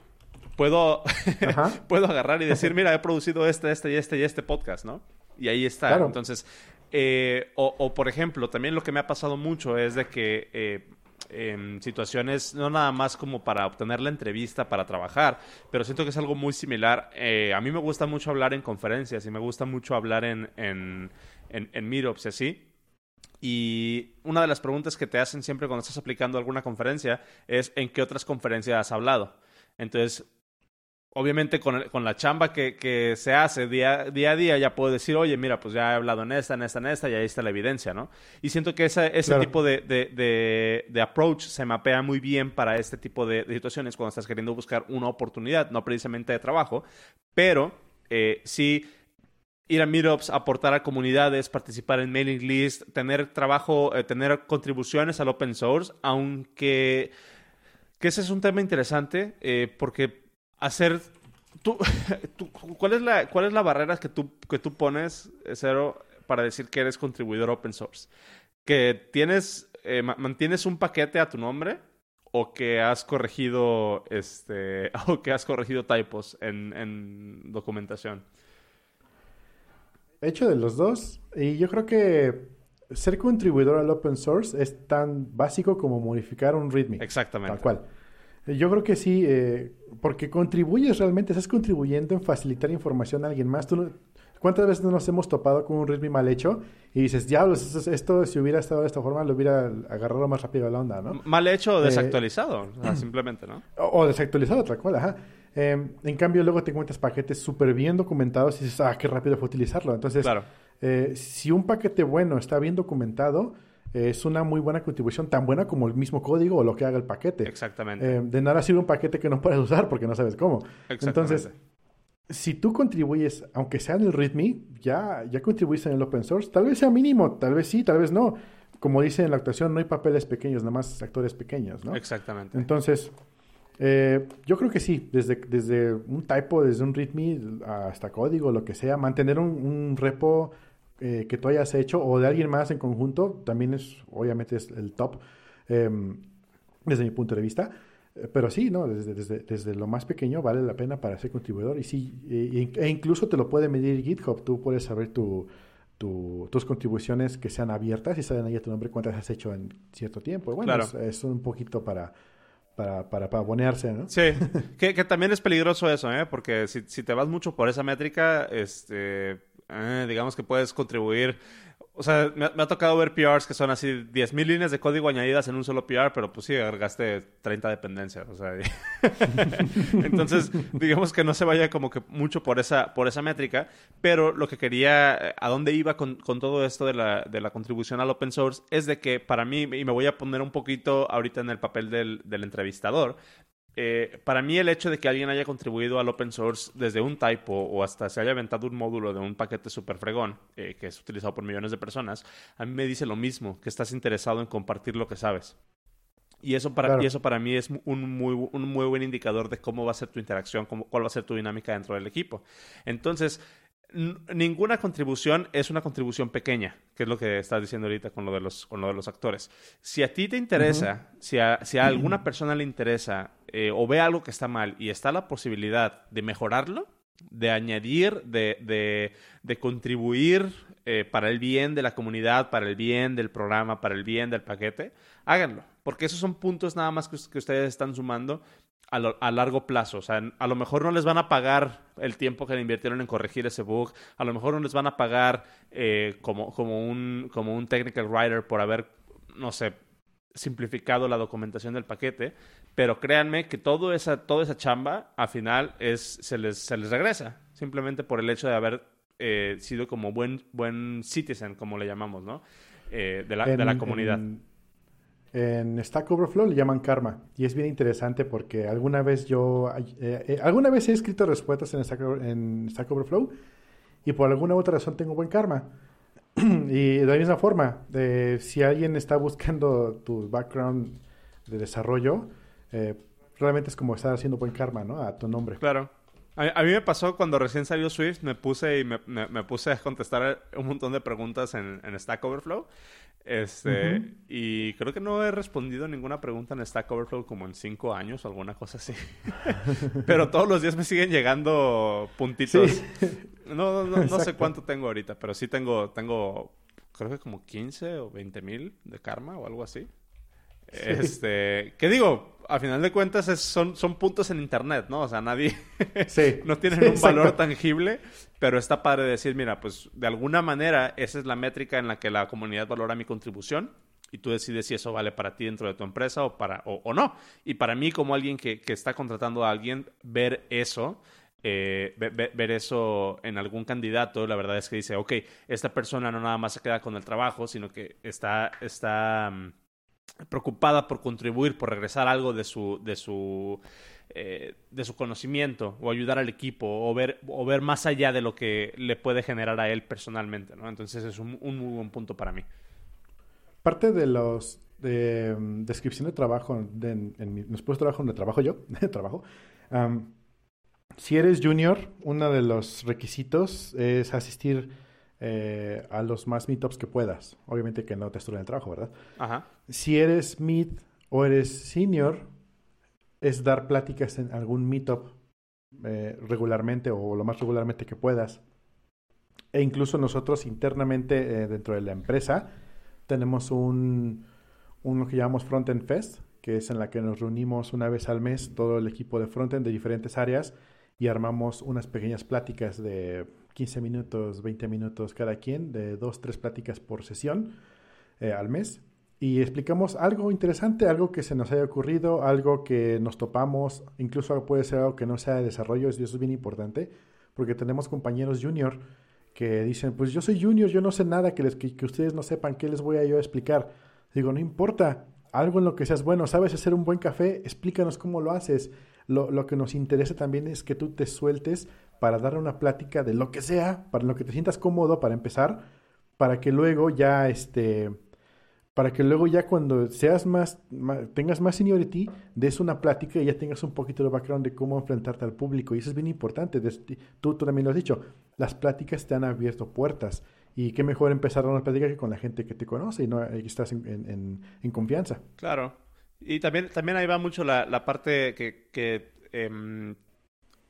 Speaker 2: puedo, [LAUGHS] puedo agarrar y decir, mira, he producido este, este y este y este podcast, ¿no? Y ahí está. Entonces, eh, o, por ejemplo, también lo que me ha pasado mucho es de que eh, en situaciones, no nada más como para obtener la entrevista, para trabajar, pero siento que es algo muy similar. Eh, a mí me gusta mucho hablar en conferencias y me gusta mucho hablar en, en en, en meetups y así. Y una de las preguntas que te hacen siempre cuando estás aplicando alguna conferencia es ¿en qué otras conferencias has hablado? Entonces, obviamente con, con la chamba que, que, se hace día, día a día ya puedo decir, oye, mira, pues ya he hablado en esta, en esta, en esta y ahí está la evidencia, ¿no? Y siento que ese, ese tipo de, de, de, approach se mapea muy bien para este tipo de, situaciones cuando estás queriendo buscar una oportunidad, no precisamente de trabajo, pero eh, sí ir a meetups, aportar a comunidades, participar en mailing list, tener trabajo, eh, tener contribuciones al open source, aunque que ese es un tema interesante eh, porque hacer [LAUGHS] tú, ¿cuál es la cuál es la barrera que tú que tú pones cero para decir que eres contribuidor open source que tienes eh, mantienes un paquete a tu nombre o que has corregido este [LAUGHS] o que has corregido typos en, en documentación
Speaker 1: hecho de los dos. Y yo creo que ser contribuidor al open source es tan básico como modificar un README.
Speaker 2: Exactamente.
Speaker 1: Tal cual. Yo creo que sí, eh, porque contribuyes realmente, estás contribuyendo en facilitar información a alguien más. ¿Tú ¿Cuántas veces nos hemos topado con un README mal hecho y dices, diablos, esto, si hubiera estado de esta forma lo hubiera agarrado más rápido a la onda, ¿no?
Speaker 2: Mal hecho o eh, desactualizado, [CLEARS THROAT] simplemente, ¿no?
Speaker 1: O, o desactualizado, tal cual, ajá. Em, en cambio, luego te encuentras paquetes súper bien documentados y dices, ah, qué rápido fue utilizarlo. Entonces, eh, si un paquete bueno está bien documentado, es una muy buena contribución, tan buena como el mismo código o lo que haga el paquete.
Speaker 2: Exactamente.
Speaker 1: Em, de nada sirve un paquete que no puedes [LAUGHS] usar porque no sabes cómo. Entonces, si tú contribuyes, aunque sea en el README, ya, ya contribuiste en el open source. Tal vez sea mínimo, tal vez sí, tal vez no. Como dice en la actuación, no hay papeles pequeños, nada más actores pequeños, ¿no?
Speaker 2: Exactamente.
Speaker 1: Entonces, eh, yo creo que sí, desde, desde un typo, desde un README hasta código, lo que sea, mantener un, repo eh, que tú hayas hecho o de alguien más en conjunto, también es, obviamente, es el top, em, desde mi punto de vista. Eh, pero sí, ¿no? Desde, desde, desde, lo más pequeño vale la pena para ser contribuidor. Y sí, e, e incluso te lo puede medir GitHub. Tú puedes saber tu, tus contribuciones que sean abiertas y saben ahí tu nombre cuántas has hecho en cierto tiempo. Bueno, es, un poquito para, para, para, para abonearse, ¿no?
Speaker 2: Sí, [LAUGHS] que, que, también es peligroso eso, ¿eh? Porque si, si te vas mucho por esa métrica, este, eh, digamos que puedes contribuir o sea, me ha, tocado ver PRs que son así 10.000 líneas de código añadidas en un solo PR, pero pues sí, agregaste 30 dependencias. O sea, [LAUGHS] entonces, digamos que no se vaya como que mucho por esa, por esa métrica, pero lo que quería, a dónde iba con, con todo esto de la, de la, contribución al open source, es de que para mí, y me voy a poner un poquito ahorita en el papel del, del entrevistador, eh, para mí el hecho de que alguien haya contribuido al open source desde un typo o hasta se haya aventado un módulo de un paquete super fregón eh, que es utilizado por millones de personas, a mí me dice lo mismo, que estás interesado en compartir lo que sabes. Y eso para, y eso para mí es un muy, un muy buen indicador de cómo va a ser tu interacción, cómo, cuál va a ser tu dinámica dentro del equipo. Entonces, ninguna contribución es una contribución pequeña, que es lo que estás diciendo ahorita con lo de los, con lo de los actores. Si a ti te interesa, si, a, si, a, alguna persona le interesa eh, o ve algo que está mal y está la posibilidad de mejorarlo, de añadir, de, de, de contribuir eh, para el bien de la comunidad, para el bien del programa, para el bien del paquete, háganlo. Porque esos son puntos nada más que, ustedes están sumando a, largo plazo. O sea, a lo mejor no les van a pagar el tiempo que le invirtieron en corregir ese bug. A lo mejor no les van a pagar eh, como, como, un, como un technical writer por haber, no sé, simplificado la documentación del paquete. Pero créanme que todo esa, toda esa chamba, al final, es, se, les, se les regresa. Simplemente por el hecho de haber eh, sido como buen, buen citizen, como le llamamos, ¿no? Eh, de, la, de la comunidad.
Speaker 1: En Stack Overflow le llaman karma y es bien interesante porque alguna vez yo, eh, eh, alguna vez he escrito respuestas en Stack, Overflow y por alguna otra razón tengo buen karma. [CLEARS THROAT] y de la misma forma, si alguien está buscando tu background de desarrollo, eh, realmente es como estar haciendo buen karma, ¿no? A tu nombre.
Speaker 2: Claro. A, mí me pasó cuando recién salió Swift, me puse y me, me, puse a contestar un montón de preguntas en, en Stack Overflow este, y creo que no he respondido ninguna pregunta en Stack Overflow como en cinco años o alguna cosa así. [LAUGHS] pero todos los días me siguen llegando puntitos. [LAUGHS] No, no, no, sé cuánto tengo ahorita, pero sí tengo, tengo, creo que como 15 o 20 mil de karma o algo así. Este, ¿qué digo? A final de cuentas son, son puntos en internet, ¿no? O sea, nadie [LAUGHS] sí. no tienen un valor tangible, pero está padre decir, mira, pues de alguna manera esa es la métrica en la que la comunidad valora mi contribución y tú decides si eso vale para ti dentro de tu empresa o para o, no. Y para mí como alguien que, que está contratando a alguien, ver eso eh, ver, eso en algún candidato, la verdad es que dice, ok, esta persona no nada más se queda con el trabajo, sino que está, está mm, preocupada por contribuir, por regresar algo de su, de su, eh, de su conocimiento o ayudar al equipo o ver, o ver más allá de lo que le puede generar a él personalmente, ¿no? Entonces es un, muy buen punto para mí.
Speaker 1: Parte de los de mm, descripción de trabajo, en, mi, después de trabajo donde trabajo yo, [LAUGHS] trabajo, si eres junior, uno de los requisitos es asistir eh, a los más meetups que puedas. Obviamente que no te estudian el trabajo, ¿verdad?
Speaker 2: Ajá.
Speaker 1: Si eres mid o eres senior, es dar pláticas en algún meetup eh, regularmente o lo más regularmente que puedas. E incluso nosotros internamente eh, dentro de la empresa tenemos un, uno que llamamos Frontend Fest, que es en la que nos reunimos una vez al mes todo el equipo de Frontend de diferentes áreas y armamos unas pequeñas pláticas de 15 minutos, 20 minutos cada quien, de dos, tres pláticas por sesión eh, al mes. Y explicamos algo interesante, algo que se nos haya ocurrido, algo que nos topamos, incluso puede ser algo que no sea de desarrollo, eso es bien importante, porque tenemos compañeros junior que dicen, pues yo soy junior, yo no sé nada que, les, que, ustedes no sepan, ¿qué les voy a yo explicar? Digo, no importa, algo en lo que seas bueno, sabes hacer un buen café, explícanos cómo lo haces lo, lo, que nos interesa también es que tú te sueltes para dar una plática de lo que sea, para lo que te sientas cómodo para empezar, para que luego ya este para que luego ya cuando seas más, tengas más seniority, des una plática y ya tengas un poquito de background de cómo enfrentarte al público. Y eso es bien importante. Tú, tú también lo has dicho. Las pláticas te han abierto puertas. Y qué mejor empezar una plática que con la gente que te conoce y no y estás en, confianza.
Speaker 2: Claro. Y también, también ahí va mucho la, parte que, que em,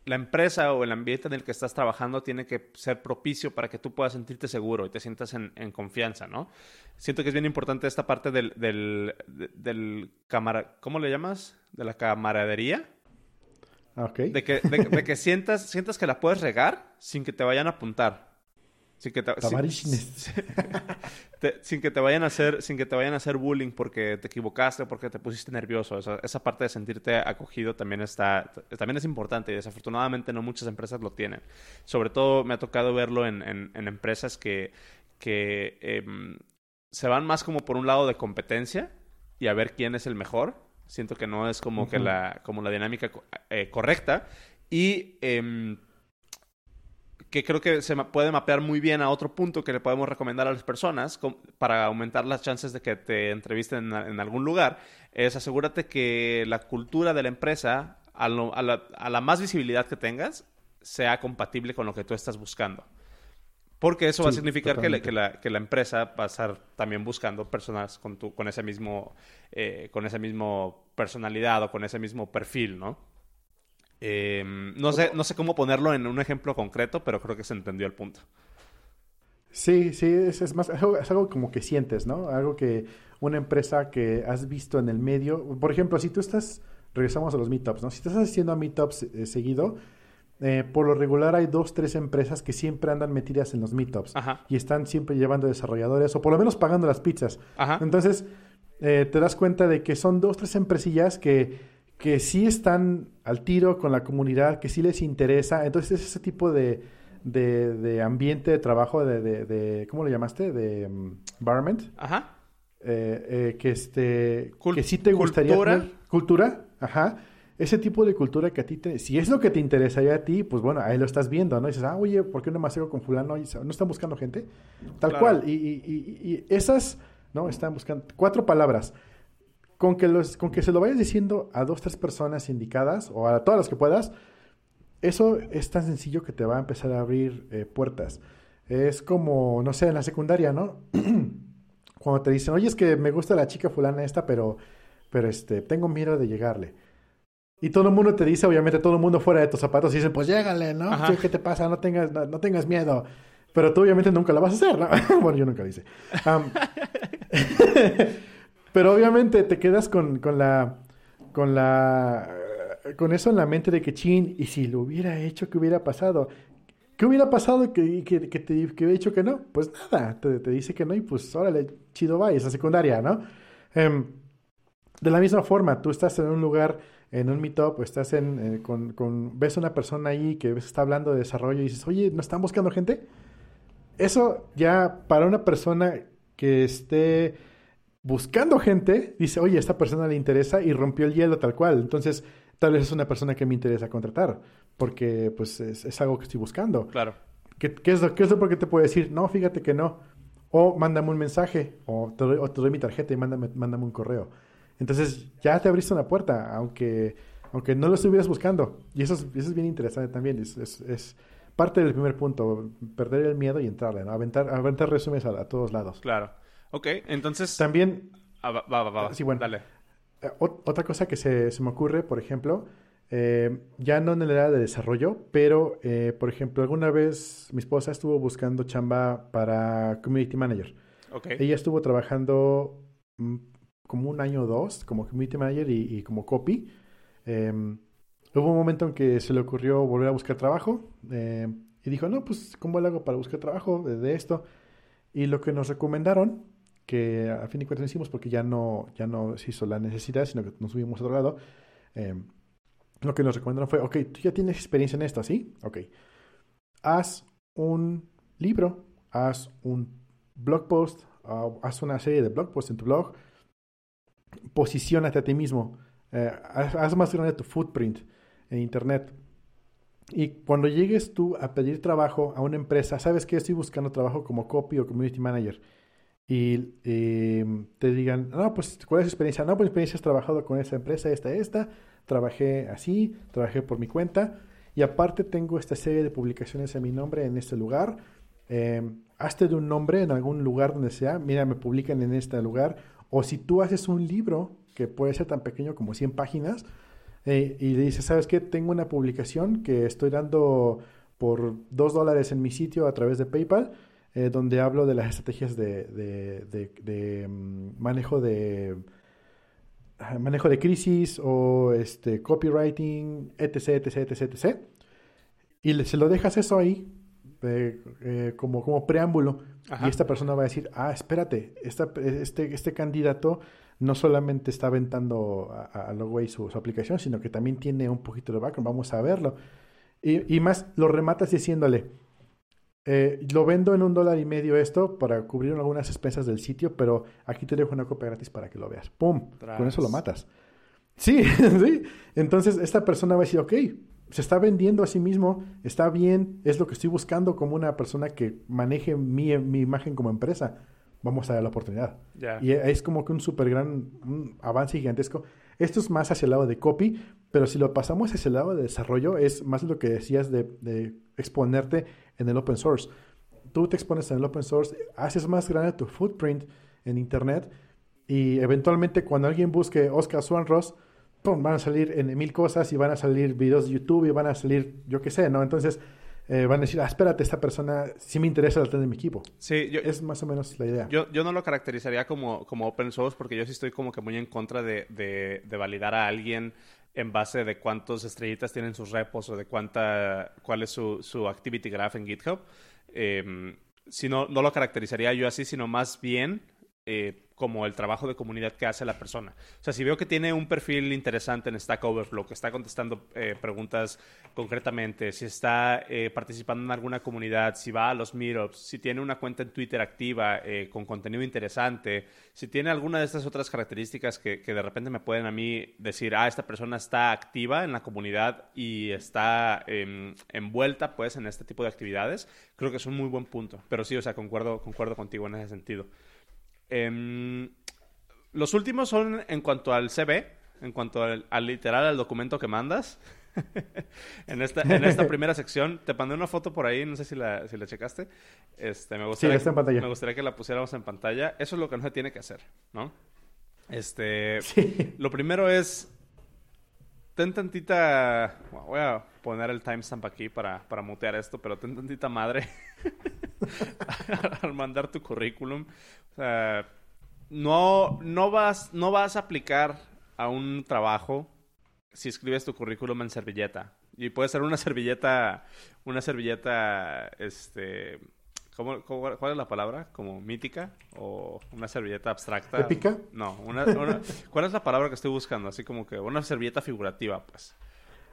Speaker 2: la empresa o el ambiente en el que estás trabajando tiene que ser propicio para que tú puedas sentirte seguro y te sientas en, confianza, ¿no? Siento que es bien importante esta parte del, del, del cámara, ¿cómo le llamas? De la camaradería.
Speaker 1: Ah, ok.
Speaker 2: De que, de que sientas, sientas que la puedes regar sin que te vayan a apuntar. Sin que, [LAUGHS] te, sin, que te vayan a hacer, sin que te vayan a hacer bullying porque te equivocaste, porque te pusiste nervioso. Esa, parte de sentirte acogido también está, también es importante y desafortunadamente no muchas empresas lo tienen. Sobre todo me ha tocado verlo en, en, empresas que, que em, se van más como por un lado de competencia y a ver quién es el mejor. Siento que no es como que la, como la dinámica eh, correcta. Y em, que creo que se puede mapear muy bien a otro punto que le podemos recomendar a las personas para aumentar las chances de que te entrevisten en, algún lugar, es asegúrate que la cultura de la empresa, a, la, más visibilidad que tengas, sea compatible con lo que tú estás buscando. Porque eso va a significar que, la, empresa va a estar también buscando personas con, tu, con, ese mismo, eh, con ese mismo personalidad o con ese mismo perfil, ¿no? Em, no, sé, no sé cómo ponerlo en un ejemplo concreto, pero creo que se entendió el punto.
Speaker 1: Sí, sí, es, más, es algo, como que sientes, ¿no? Algo que una empresa que has visto en el medio, por ejemplo, si tú estás, regresamos a los meetups, ¿no? Si estás haciendo meetups eh, seguido, eh, por lo regular hay dos, tres empresas que siempre andan metidas en los meetups y están siempre llevando desarrolladores o por lo menos pagando las pizzas. Entonces, eh, te das cuenta de que son dos, tres empresillas que que sí están al tiro con la comunidad, que sí les interesa. Entonces es ese tipo de, de, ambiente de trabajo, de, de, ¿cómo lo llamaste? De um, environment.
Speaker 2: Ajá.
Speaker 1: Eh, eh, que este que sí te gustaría cultura. cultura ajá. Ese tipo de cultura que a ti te, si es lo que te interesaría a ti pues bueno ahí lo estás viendo no y dices ah oye por qué no me hago con fulano no están buscando gente tal cual. Y, y, y, esas no están buscando cuatro palabras con que, los, con que se lo vayas diciendo a dos, tres personas indicadas o a todas las que puedas, eso es tan sencillo que te va a empezar a abrir eh, puertas. Es como, no sé, en la secundaria, ¿no? [CLEARS THROAT] Cuando te dicen, oye, es que me gusta la chica fulana esta, pero, pero este, tengo miedo de llegarle. Y todo el mundo te dice, obviamente, todo el mundo fuera de tus zapatos y dice, pues llégale, ¿no? ¿Qué te pasa? No tengas, no, tengas miedo. Pero tú obviamente nunca la vas a hacer, ¿no? [LAUGHS] bueno, yo nunca lo hice. [LAUGHS] Pero obviamente te quedas con, con la. con la. con eso en la mente de que chin, y si lo hubiera hecho, ¿qué hubiera pasado? ¿Qué hubiera pasado que, que, que te que hubiera dicho que no? Pues nada, te, te, dice que no y pues órale, chido va, esa secundaria, ¿no? Em, de la misma forma, tú estás en un lugar, en un meetup, estás en, eh, con, con, ves a una persona ahí que está hablando de desarrollo y dices, oye, ¿no están buscando gente? Eso ya para una persona que esté buscando gente, dice, oye, esta persona le interesa y rompió el hielo tal cual. Entonces, tal vez es una persona que me interesa contratar, porque pues es, algo que estoy buscando.
Speaker 2: Claro.
Speaker 1: ¿Qué, es lo, qué es lo porque te puede decir? No, fíjate que no. O mándame un mensaje, o te doy, mi tarjeta y mándame, mándame un correo. Entonces, ya te abriste una puerta, aunque, aunque no lo estuvieras buscando. Y eso es, eso es bien interesante también. Es, es, parte del primer punto, perder el miedo y entrarle, ¿no? Aventar, aventar resúmenes a todos lados.
Speaker 2: Claro. Ok, entonces...
Speaker 1: También...
Speaker 2: Ah, va, va, va,
Speaker 1: Sí, bueno. Dale. Eh, otra cosa que se, se me ocurre, por ejemplo, eh, ya no en el área de desarrollo, pero, eh, por ejemplo, alguna vez mi esposa estuvo buscando chamba para Community Manager.
Speaker 2: Okay.
Speaker 1: Ella estuvo trabajando mm, como un año o dos como Community Manager y, como copy. Em, hubo un momento en que se le ocurrió volver a buscar trabajo y dijo, no, pues, ¿cómo le hago para buscar trabajo de esto? Y lo que nos recomendaron que a fin de cuentas no hicimos porque ya no, ya no se hizo la necesidad, sino que nos subimos a otro lado. Eh, lo que nos recomendaron fue, ok, tú ya tienes experiencia en esto, ¿sí? Ok. Haz un libro, haz un blog post, haz una serie de blog posts en tu blog, posicionate a ti mismo, eh, haz, más grande tu footprint en Internet. Y cuando llegues tú a pedir trabajo a una empresa, sabes que estoy buscando trabajo como copy o community manager. Y eh, te digan, no, pues, ¿cuál es tu experiencia? No, pues, experiencia has trabajado con esa empresa, esta, esta. Trabajé así, trabajé por mi cuenta. Y aparte tengo esta serie de publicaciones a mi nombre en este lugar. Eh, hazte de un nombre en algún lugar donde sea. Mira, me publican en este lugar. O si tú haces un libro, que puede ser tan pequeño como 100 páginas, eh, y le dices, ¿sabes qué? Tengo una publicación que estoy dando por 2 dólares en mi sitio a través de PayPal, eh, donde hablo de las estrategias de, de, mm, manejo de ah, manejo de crisis o este copywriting, etc, etc, etc, etc. Y se lo dejas eso ahí eh, como, como preámbulo. Y esta persona va a decir, ah, espérate, esta, este, este candidato no solamente está aventando a, lo güey su, aplicación, sino que también tiene un poquito de background, vamos a verlo. Y, y más, lo rematas diciéndole, eh, lo vendo en un dólar y medio esto para cubrir algunas expensas del sitio, pero aquí te dejo una copia gratis para que lo veas. ¡Pum! Con eso lo matas. Sí, [LAUGHS] sí. Entonces esta persona va a decir, ok, se está vendiendo a sí mismo, está bien, es lo que estoy buscando como una persona que maneje mi, mi imagen como empresa. Vamos a dar la oportunidad. Y es como que un súper gran avance gigantesco. Esto es más hacia el lado de copy, pero si lo pasamos hacia el lado de desarrollo, es más lo que decías de, de exponerte en el open source. Tú te expones en el open source, haces más grande tu footprint en Internet y eventualmente cuando alguien busque Oscar Swan Ross, van a salir en mil cosas y van a salir videos de YouTube y van a salir, yo qué sé, ¿no? Entonces eh, van a decir, ah, espérate, esta persona sí me interesa la de mi equipo.
Speaker 2: Sí,
Speaker 1: yo, es más o menos la idea.
Speaker 2: Yo, yo no lo caracterizaría como, como open source porque yo sí estoy como que muy en contra de, de, validar a alguien en base de cuántas estrellitas tienen sus repos o de cuánta, cuál es su, su activity graph en GitHub. Eh, si no, no lo caracterizaría yo así, sino más bien eh, como el trabajo de comunidad que hace la persona. O sea, si veo que tiene un perfil interesante en Stack Overflow, que está contestando eh, preguntas concretamente, si está eh, participando en alguna comunidad, si va a los meetups, si tiene una cuenta en Twitter activa con contenido interesante, si tiene alguna de estas otras características que, de repente me pueden a mí decir, ah, esta persona está activa en la comunidad y está em, envuelta pues en este tipo de actividades, creo que es un muy buen punto. Pero sí, o sea, concuerdo, concuerdo contigo en ese sentido. Em, los últimos son en cuanto al CV, en cuanto al, literal al documento que mandas. [LAUGHS] en, esta, en esta [LAUGHS] primera sección, te mandé una foto por ahí, no sé si la, si la checaste. Este, me gustaría,
Speaker 1: está en pantalla.
Speaker 2: Me gustaría que la pusiéramos en pantalla. Eso es lo que no se tiene que hacer, ¿no? Este, [LAUGHS] Lo primero es, ten tantita, voy a poner el timestamp aquí para, para mutear esto, pero ten tantita madre [LAUGHS] al mandar tu currículum. O sea, no, no, vas, no vas a aplicar a un trabajo si escribes tu currículum en servilleta. Y puede ser una servilleta, una servilleta, este, ¿cómo, cuál es la palabra? ¿Como mítica? ¿O una servilleta abstracta?
Speaker 1: ¿Épica?
Speaker 2: No, una, ¿cuál es la palabra que estoy buscando? Así como que una servilleta figurativa, pues.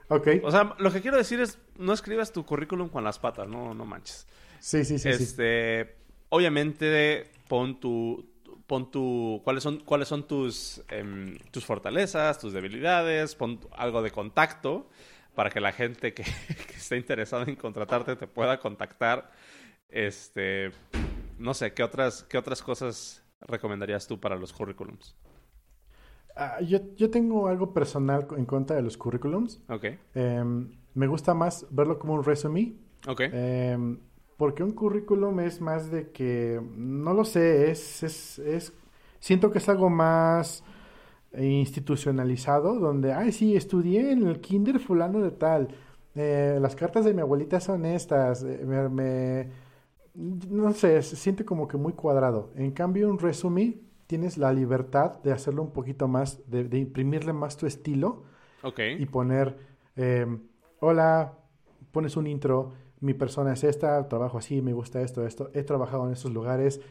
Speaker 1: Ok.
Speaker 2: O sea, lo que quiero decir es, no escribas tu currículum con las patas, no, no manches.
Speaker 1: Sí, sí, sí.
Speaker 2: Este, obviamente, pon tu, pon tu, cuáles son, cuáles son tus, em, tus fortalezas, tus debilidades, pon algo de contacto para que la gente que, [LAUGHS] que esté interesada en contratarte te pueda contactar. Este, no sé, ¿qué otras, qué otras cosas recomendarías tú para los currículums?
Speaker 1: Ah, yo, yo, tengo algo personal en contra de los currículums.
Speaker 2: Ok.
Speaker 1: Em, me gusta más verlo como un resume.
Speaker 2: Ok.
Speaker 1: Em, porque un currículum es más de que, no lo sé, es, es, es siento que es algo más institucionalizado, donde, ay, sí, estudié en el kinder fulano de tal, eh, las cartas de mi abuelita son estas, eh, me, no sé, se siente como que muy cuadrado. En cambio, un resumen tienes la libertad de hacerlo un poquito más, de, imprimirle más tu estilo
Speaker 2: okay.
Speaker 1: y poner, eh, hola, pones un intro, mi persona es esta, trabajo así, me gusta esto, esto, he trabajado en estos lugares,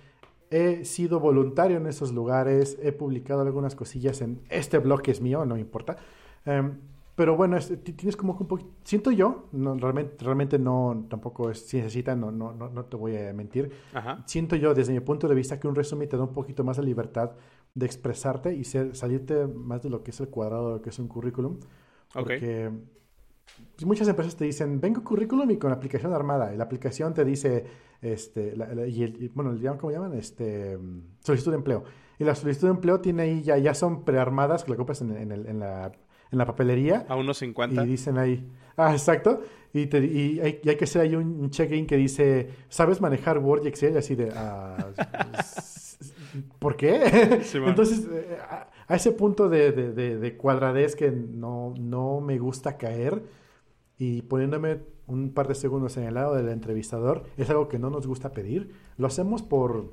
Speaker 1: he sido voluntario en esos lugares, he publicado algunas cosillas en este blog que es mío, no importa. Em, pero bueno, tienes como un poquito, siento yo, no, realmente, realmente no, tampoco es, si necesitas, no, no, no, te voy a mentir. Siento yo, desde mi punto de vista, que un resumen te da un poquito más de libertad de expresarte y ser, salirte más de lo que es el cuadrado, de lo que es un currículum. Porque pues, muchas empresas te dicen, vengo currículum y con aplicación armada. Y la aplicación te dice, este, y, el, bueno, ¿cómo llaman? Este, solicitud de empleo. Y la solicitud de empleo tiene ahí, ya, ya son prearmadas que la compras en, en, la, en la papelería.
Speaker 2: A unos 50.
Speaker 1: Y dicen ahí, ah, exacto. Y, te, y, hay, y hay, que hacer ahí un check-in que dice, ¿sabes manejar Word y Excel? Así de, ah, [LAUGHS] ¿por qué? Entonces, eh, a, ese punto de, de, de, cuadradez que no, no me gusta caer y poniéndome un par de segundos en el lado del entrevistador, es algo que no nos gusta pedir. Lo hacemos por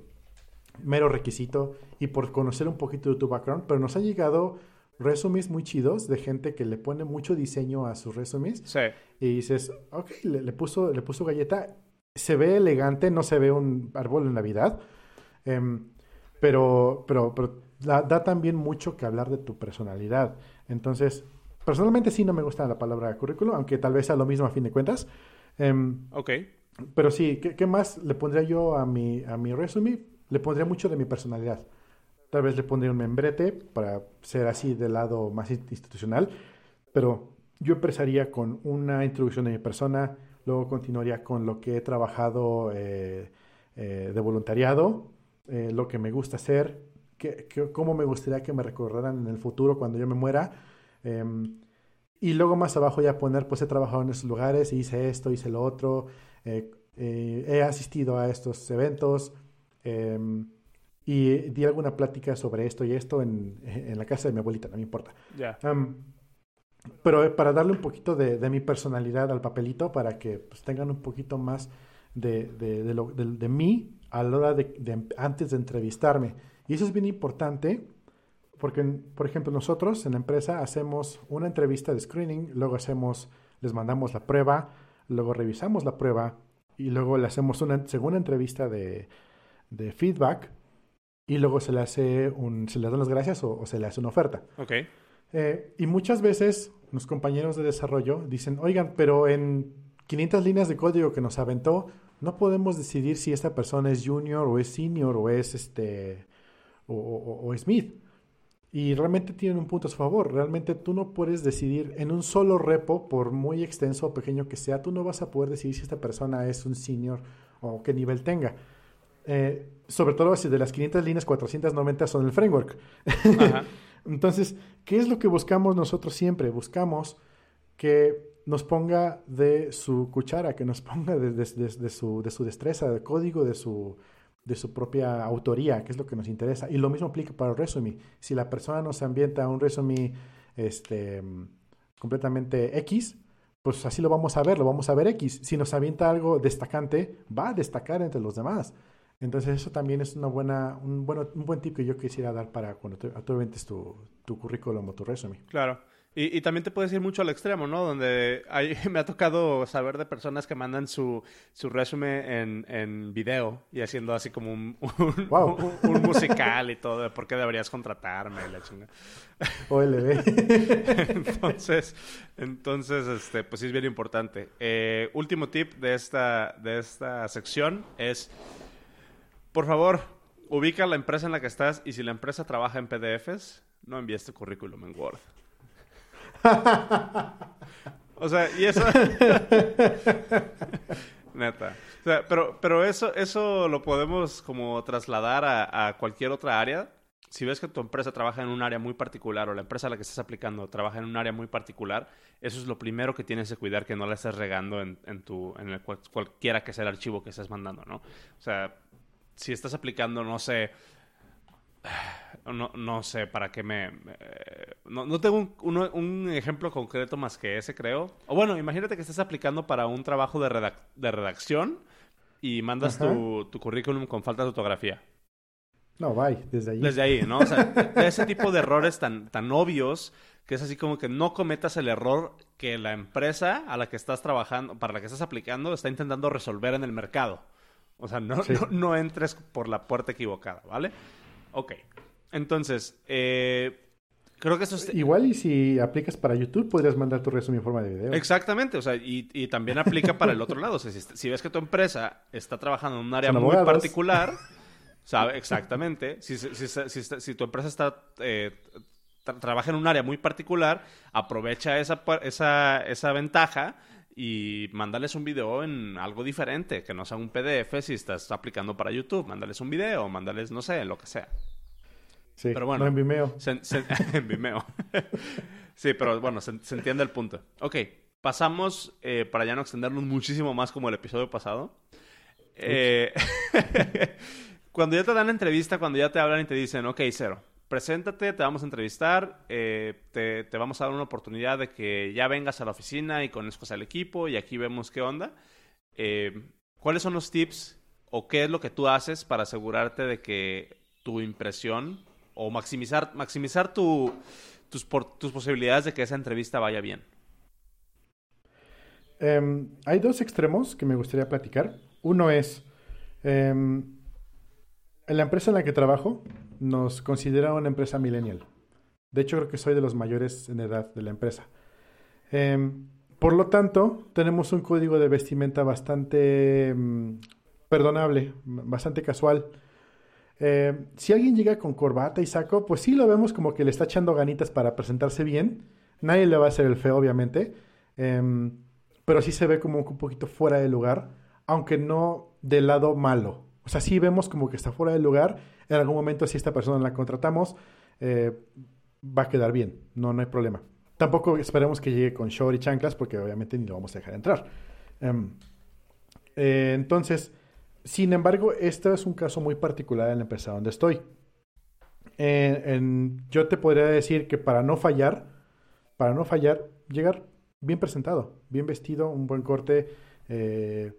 Speaker 1: mero requisito y por conocer un poquito de tu background, pero nos ha llegado resumes muy chidos de gente que le pone mucho diseño a sus resumes.
Speaker 2: Sí.
Speaker 1: Y dices, ok, le, puso, le puso galleta. Se ve elegante, no se ve un árbol en Navidad. Em, pero, pero, pero da, también mucho que hablar de tu personalidad. Entonces, personalmente sí no me gusta la palabra currículum, aunque tal vez sea lo mismo a fin de cuentas.
Speaker 2: Em, ok.
Speaker 1: Pero sí, ¿qué, más le pondría yo a mi, a mi resume? Le pondría mucho de mi personalidad. Tal vez le pondría un membrete para ser así del lado más institucional, pero yo empezaría con una introducción de mi persona, luego continuaría con lo que he trabajado eh, eh, de voluntariado, eh, lo que me gusta hacer, que, cómo me gustaría que me recordaran en el futuro cuando yo me muera. Em, y luego más abajo ya poner, pues he trabajado en esos lugares, hice esto, hice lo otro, he asistido a estos eventos. Em, y di alguna plática sobre esto y esto en, en la casa de mi abuelita, no me importa. pero para darle un poquito de, de, mi personalidad al papelito, para que pues, tengan un poquito más de, de, de, lo, mí a la hora de, antes de entrevistarme. Y eso es bien importante porque, por ejemplo, nosotros en la empresa hacemos una entrevista de screening, luego hacemos, les mandamos la prueba, luego revisamos la prueba y luego le hacemos una segunda entrevista de, de feedback y luego se le hace un, se le dan las gracias o, se le hace una oferta.
Speaker 2: Ok.
Speaker 1: Eh, y muchas veces los compañeros de desarrollo dicen, oigan, pero en 500 líneas de código que nos aventó, no podemos decidir si esta persona es junior o es senior o es este o, o, Smith. Y realmente tienen un punto a su favor. Realmente tú no puedes decidir en un solo repo, por muy extenso o pequeño que sea, tú no vas a poder decidir si esta persona es un senior o qué nivel tenga. Eh, sobre todo si de las 500 líneas, 490 son el framework. [LAUGHS] Entonces, ¿qué es lo que buscamos nosotros siempre? Buscamos que nos ponga de su cuchara, que nos ponga de, su, de su destreza, de código, de su, de su propia autoría, que es lo que nos interesa. Y lo mismo aplica para el resume. Si la persona nos ambienta un resume este, completamente X, pues así lo vamos a ver, lo vamos a ver X. Si nos avienta algo destacante, va a destacar entre los demás. Entonces eso también es una buena, un, bueno, un buen tip que yo quisiera dar para cuando tú, tu, tu currículum o tu resumen.
Speaker 2: Claro. Y, y, también te puedes ir mucho al extremo, ¿no? Donde hay, [LAUGHS] me ha tocado saber de personas que mandan su, su resumen en, en video y haciendo así como [LAUGHS] un, un, musical y todo, de por qué deberías contratarme, la chinga.
Speaker 1: OLB. [LAUGHS]
Speaker 2: entonces, entonces este, pues sí es bien importante. Eh, último tip de esta, de esta sección es por favor, ubica la empresa en la que estás y si la empresa trabaja en PDFs, no envíes tu currículum en Word. [LAUGHS] o sea, y eso... [LAUGHS] Neta. O sea, pero, pero eso, eso lo podemos como trasladar a, a, cualquier otra área. Si ves que tu empresa trabaja en un área muy particular o la empresa a la que estás aplicando trabaja en un área muy particular, eso es lo primero que tienes que cuidar que no la estés regando en, en tu, en el, cualquiera que sea el archivo que estés mandando, ¿no? O sea, si estás aplicando, no sé, no, no sé para qué me... no, no, tengo un, un, ejemplo concreto más que ese, creo. O bueno, imagínate que estás aplicando para un trabajo de, de redacción y mandas tu, tu, currículum con falta de ortografía.
Speaker 1: No, bye, desde ahí.
Speaker 2: Desde ahí, ¿no? O sea, de ese tipo de errores tan, tan obvios que es así como que no cometas el error que la empresa a la que estás trabajando, para la que estás aplicando, está intentando resolver en el mercado. O sea, no, no, entres por la puerta equivocada, ¿vale? Ok. Entonces, eh, creo que eso es...
Speaker 1: Igual y si aplicas para YouTube, podrías mandar tu resumen en forma de video.
Speaker 2: Exactamente, o sea, y, y también aplica para el otro lado. O sea, si, ves que tu empresa está trabajando en un área muy particular, [LAUGHS] ¿sabe? Exactamente. Si, si, si, tu empresa está... Eh, trabaja en un área muy particular, aprovecha esa, esa, esa ventaja y mándales un video en algo diferente, que no sea un PDF si estás aplicando para YouTube. Mándales un video, mándales, no sé, lo que sea.
Speaker 1: Sí, pero bueno. No en Vimeo. [LAUGHS]
Speaker 2: en Vimeo. [LAUGHS] sí, pero bueno, se, entiende el punto. Ok, pasamos, eh, para ya no extendernos muchísimo más como el episodio pasado. Eh, [LAUGHS] cuando ya te dan la entrevista, cuando ya te hablan y te dicen, ok, cero, preséntate, te vamos a entrevistar, eh, te, vamos a dar una oportunidad de que ya vengas a la oficina y conozcas al equipo y aquí vemos qué onda. ¿Cuáles son los tips o qué es lo que tú haces para asegurarte de que tu impresión o maximizar, maximizar tu, tus, tus posibilidades de que esa entrevista vaya bien?
Speaker 1: Em, hay dos extremos que me gustaría platicar. Uno es, em, en la empresa en la que trabajo nos considera una empresa millennial. De hecho, creo que soy de los mayores en edad de la empresa. Em, por lo tanto, tenemos un código de vestimenta bastante perdonable, bastante casual. Eh, si alguien llega con corbata y saco, pues sí lo vemos como que le está echando ganitas para presentarse bien. Nadie le va a hacer el feo, obviamente. Em, pero sí se ve como un poquito fuera de lugar, aunque no del lado malo. O sea, sí vemos como que está fuera de lugar. En algún momento, si esta persona la contratamos, eh, va a quedar bien. No, no hay problema. Tampoco esperemos que llegue con short y chanclas, porque obviamente ni lo vamos a dejar entrar. Em, eh, entonces, sin embargo, este es un caso muy particular en la empresa donde estoy. yo te podría decir que para no fallar, para no fallar, llegar bien presentado, bien vestido, un buen corte. Eh,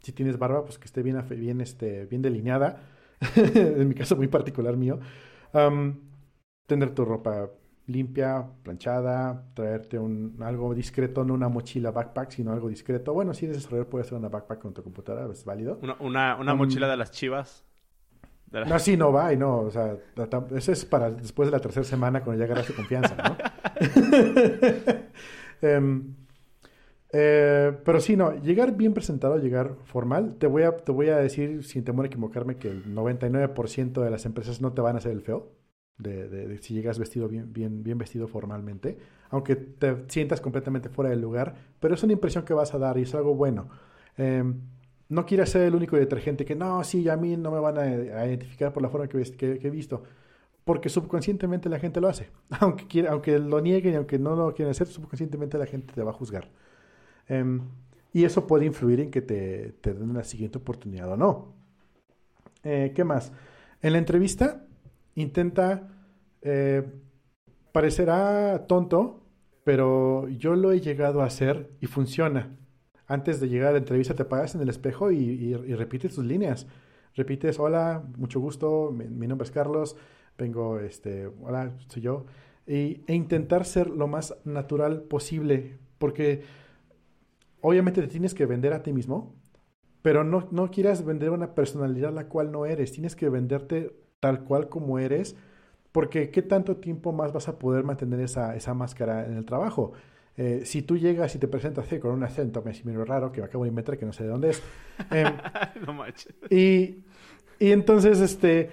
Speaker 1: si tienes barba, pues que esté bien, bien, este, bien delineada. [LAUGHS] en mi caso muy particular mío. tener tu ropa limpia, planchada, traerte un, algo discreto, no una mochila backpack, sino algo discreto. Bueno, si eres desarrollador, puedes hacer una backpack con tu computadora, es válido.
Speaker 2: Una, una, um, mochila de las chivas.
Speaker 1: No, sí, no va y no, o sea, eso es para después de la tercera semana cuando ya agarras tu confianza, ¿no? [LAUGHS] [LAUGHS] Em, eh, pero sí, no, llegar bien presentado, llegar formal, te voy a, te voy a decir, sin temor a equivocarme, que el 99% de las empresas no te van a hacer el feo de, si llegas vestido bien, bien, vestido formalmente, aunque te sientas completamente fuera del lugar, pero es una impresión que vas a dar y es algo bueno. Em, no quieras ser el único detergente que no, sí, a mí no me van a, identificar por la forma que, he visto, porque subconscientemente la gente lo hace. [LAUGHS] Aunque, quiera, aunque lo nieguen y aunque no lo quieran hacer, subconscientemente la gente te va a juzgar. Em, y eso puede influir en que te, te den la siguiente oportunidad o no. Eh, ¿Qué más? En la entrevista, intenta, eh, parecerá tonto, pero yo lo he llegado a hacer y funciona. Antes de llegar a la entrevista te paras en el espejo y, repites tus líneas. Repites, hola, mucho gusto, mi, nombre es Carlos, vengo, este, hola, soy yo. e intentar ser lo más natural posible, porque obviamente te tienes que vender a ti mismo, pero no, no quieras vender una personalidad la cual no eres, tienes que venderte tal cual como eres, porque ¿qué tanto tiempo más vas a poder mantener esa, esa máscara en el trabajo? Eh, si tú llegas y te presentas con un acento medio raro que me acabo de inventar que no sé de dónde es. Em, [LAUGHS] no y, y entonces, este,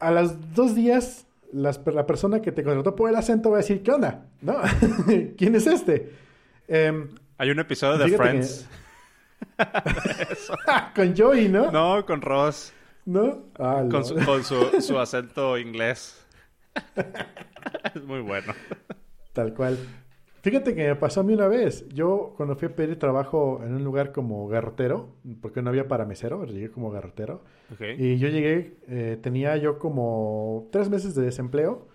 Speaker 1: a los dos días, la persona que te contrató por el acento va a decir, ¿qué onda? ¿No? [LAUGHS] ¿Quién es este?
Speaker 2: Hay un episodio de Friends. [LAUGHS]
Speaker 1: con Joey, ¿no?
Speaker 2: No, con Ross.
Speaker 1: ¿No?
Speaker 2: Ah, con, su, su, acento inglés. es muy bueno.
Speaker 1: Tal cual. Fíjate que me pasó a mí una vez. Yo cuando fui a pedir trabajo en un lugar como garrotero, porque no había para mesero, llegué como garrotero. Y yo llegué, eh, tenía yo como tres meses de desempleo.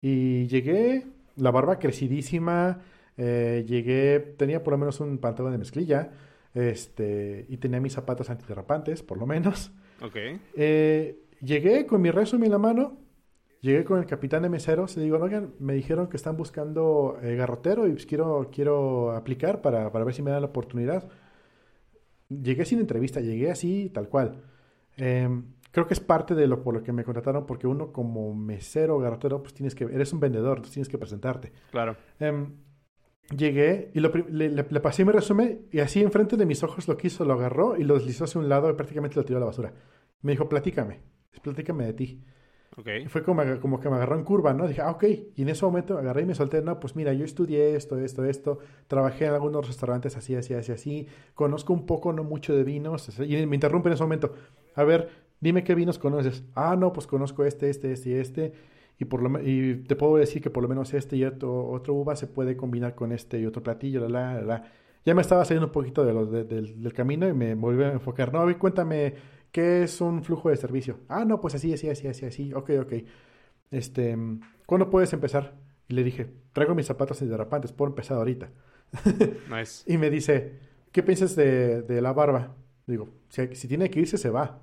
Speaker 1: Y llegué, la barba crecidísima, eh, llegué, tenía por lo menos un pantalón de mezclilla, este, y tenía mis zapatos antiderrapantes, por lo menos.
Speaker 2: Ok.
Speaker 1: Eh, llegué con mi resumen en la mano, llegué con el capitán de meseros, le digo, oigan, me dijeron que están buscando eh, garrotero y pues quiero, quiero aplicar para, para, ver si me dan la oportunidad. Llegué sin entrevista, llegué así, tal cual. Em, creo que es parte de lo por lo que me contrataron, porque uno como mesero, garrotero, pues tienes que, eres un vendedor, tienes que presentarte.
Speaker 2: Claro.
Speaker 1: Llegué y le, pasé mi resumen y así enfrente de mis ojos lo quiso, lo agarró y lo deslizó hacia un lado y prácticamente lo tiró a la basura. Me dijo, platícame, platícame de ti. Fue como, como que me agarró en curva, ¿no? Dije, ah, ok. Y en ese momento me agarré y me solté, no, pues mira, yo estudié esto, esto, esto. Trabajé en algunos restaurantes así, así, así, así. Conozco un poco, no mucho de vinos. Y me interrumpe en ese momento. A ver, dime qué vinos conoces. Ah, no, pues conozco este, este, este y este. Y, por lo, y te puedo decir que por lo menos este y otro, otro uva se puede combinar con este y otro platillo, la, la, la. Ya me estaba saliendo un poquito de lo, de, del, del camino y me volví a enfocar. No, a ver, cuéntame ¿Qué es un flujo de servicio? Ah, no, pues así, así, así, así, así. Ok, ok. Este, ¿cuándo puedes empezar? Y le dije, traigo mis zapatos derrapantes, puedo empezar ahorita. [LAUGHS]
Speaker 2: nice.
Speaker 1: Y me dice, ¿qué piensas de, de la barba? Digo, si, si, tiene que irse, se va.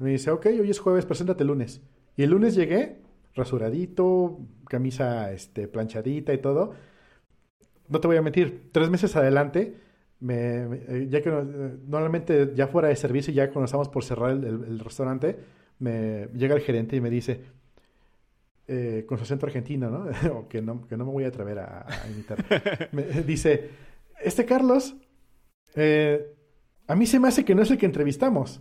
Speaker 1: Me dice, ok, hoy es jueves, preséntate el lunes. Y el lunes llegué, rasuradito, camisa este, planchadita y todo. No te voy a mentir, tres meses adelante me, eh, ya que eh, normalmente ya fuera de servicio, ya cuando estamos por cerrar el, restaurante, me llega el gerente y me dice, eh, con su acento argentino, ¿no? [LAUGHS] que ¿no? Que no me voy a atrever a, imitar. [LAUGHS] me dice, este Carlos, a mí se me hace que no es el que entrevistamos.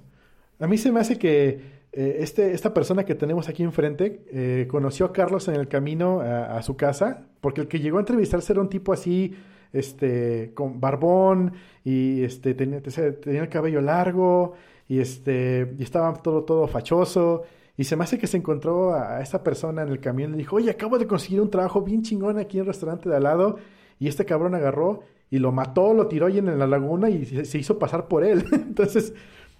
Speaker 1: A mí se me hace que este, esta persona que tenemos aquí enfrente conoció a Carlos en el camino a, a, su casa, porque el que llegó a entrevistarse era un tipo así este, con barbón y este, tenía, tenía el cabello largo y, este, y estaba todo, todo fachoso. Y se me hace que se encontró a, esta persona en el camión y le dijo, oye, acabo de conseguir un trabajo bien chingón aquí en el restaurante de al lado. Y este cabrón agarró y lo mató, lo tiró ahí en la laguna y se, hizo pasar por él. [LAUGHS] Entonces,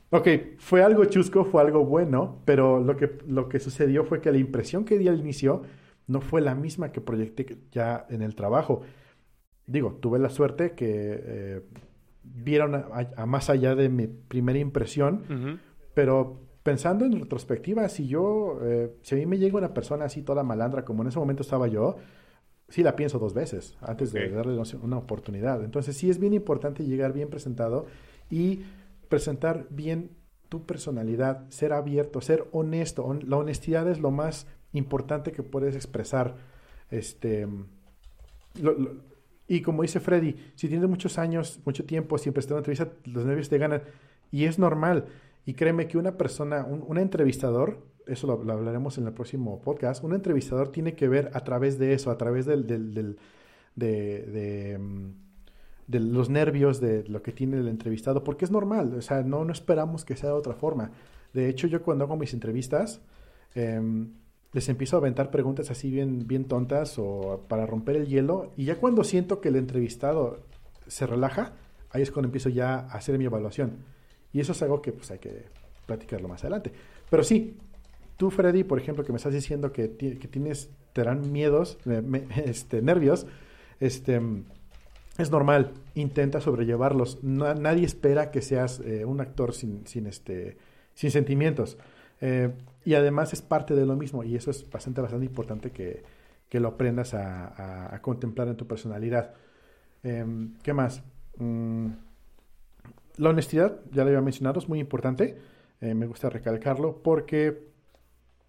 Speaker 1: ok, fue algo chusco, fue algo bueno, pero lo que, lo que sucedió fue que la impresión que di al inicio no fue la misma que proyecté ya en el trabajo. Digo, tuve la suerte que eh, vieron a, más allá de mi primera impresión, pero pensando en retrospectiva, si yo, eh, si a mí me llega una persona así toda malandra como en ese momento estaba yo, sí la pienso dos veces antes de darle una oportunidad. Entonces sí es bien importante llegar bien presentado y presentar bien tu personalidad, ser abierto, ser honesto. la honestidad es lo más importante que puedes expresar. Este, y como dice Freddy, si tienes muchos años, mucho tiempo, siempre estás en una entrevista, los nervios te ganan. Y es normal. Y créeme que una persona, un, entrevistador, eso lo, hablaremos en el próximo podcast, un entrevistador tiene que ver a través de eso, a través del, del, del de, de, mm, de, los nervios, de lo que tiene el entrevistado, porque es normal. O sea, no, no esperamos que sea de otra forma. De hecho, yo cuando hago mis entrevistas, eh, les empiezo a aventar preguntas así bien, bien tontas o para romper el hielo. Y ya cuando siento que el entrevistado se relaja, ahí es cuando empiezo ya a hacer mi evaluación. Y eso es algo que pues hay que platicarlo más adelante. Pero sí, tú Freddy, por ejemplo, que me estás diciendo que, que tienes, te dan miedos, [LAUGHS] este, nervios, este, es normal, intenta sobrellevarlos. nadie espera que seas eh, un actor sin, sin, este, sin sentimientos. Eh, y además es parte de lo mismo y eso es bastante, bastante importante que, que lo aprendas a, a, contemplar en tu personalidad. Em, ¿Qué más? Mm, la honestidad, ya lo había mencionado, es muy importante. Eh, me gusta recalcarlo porque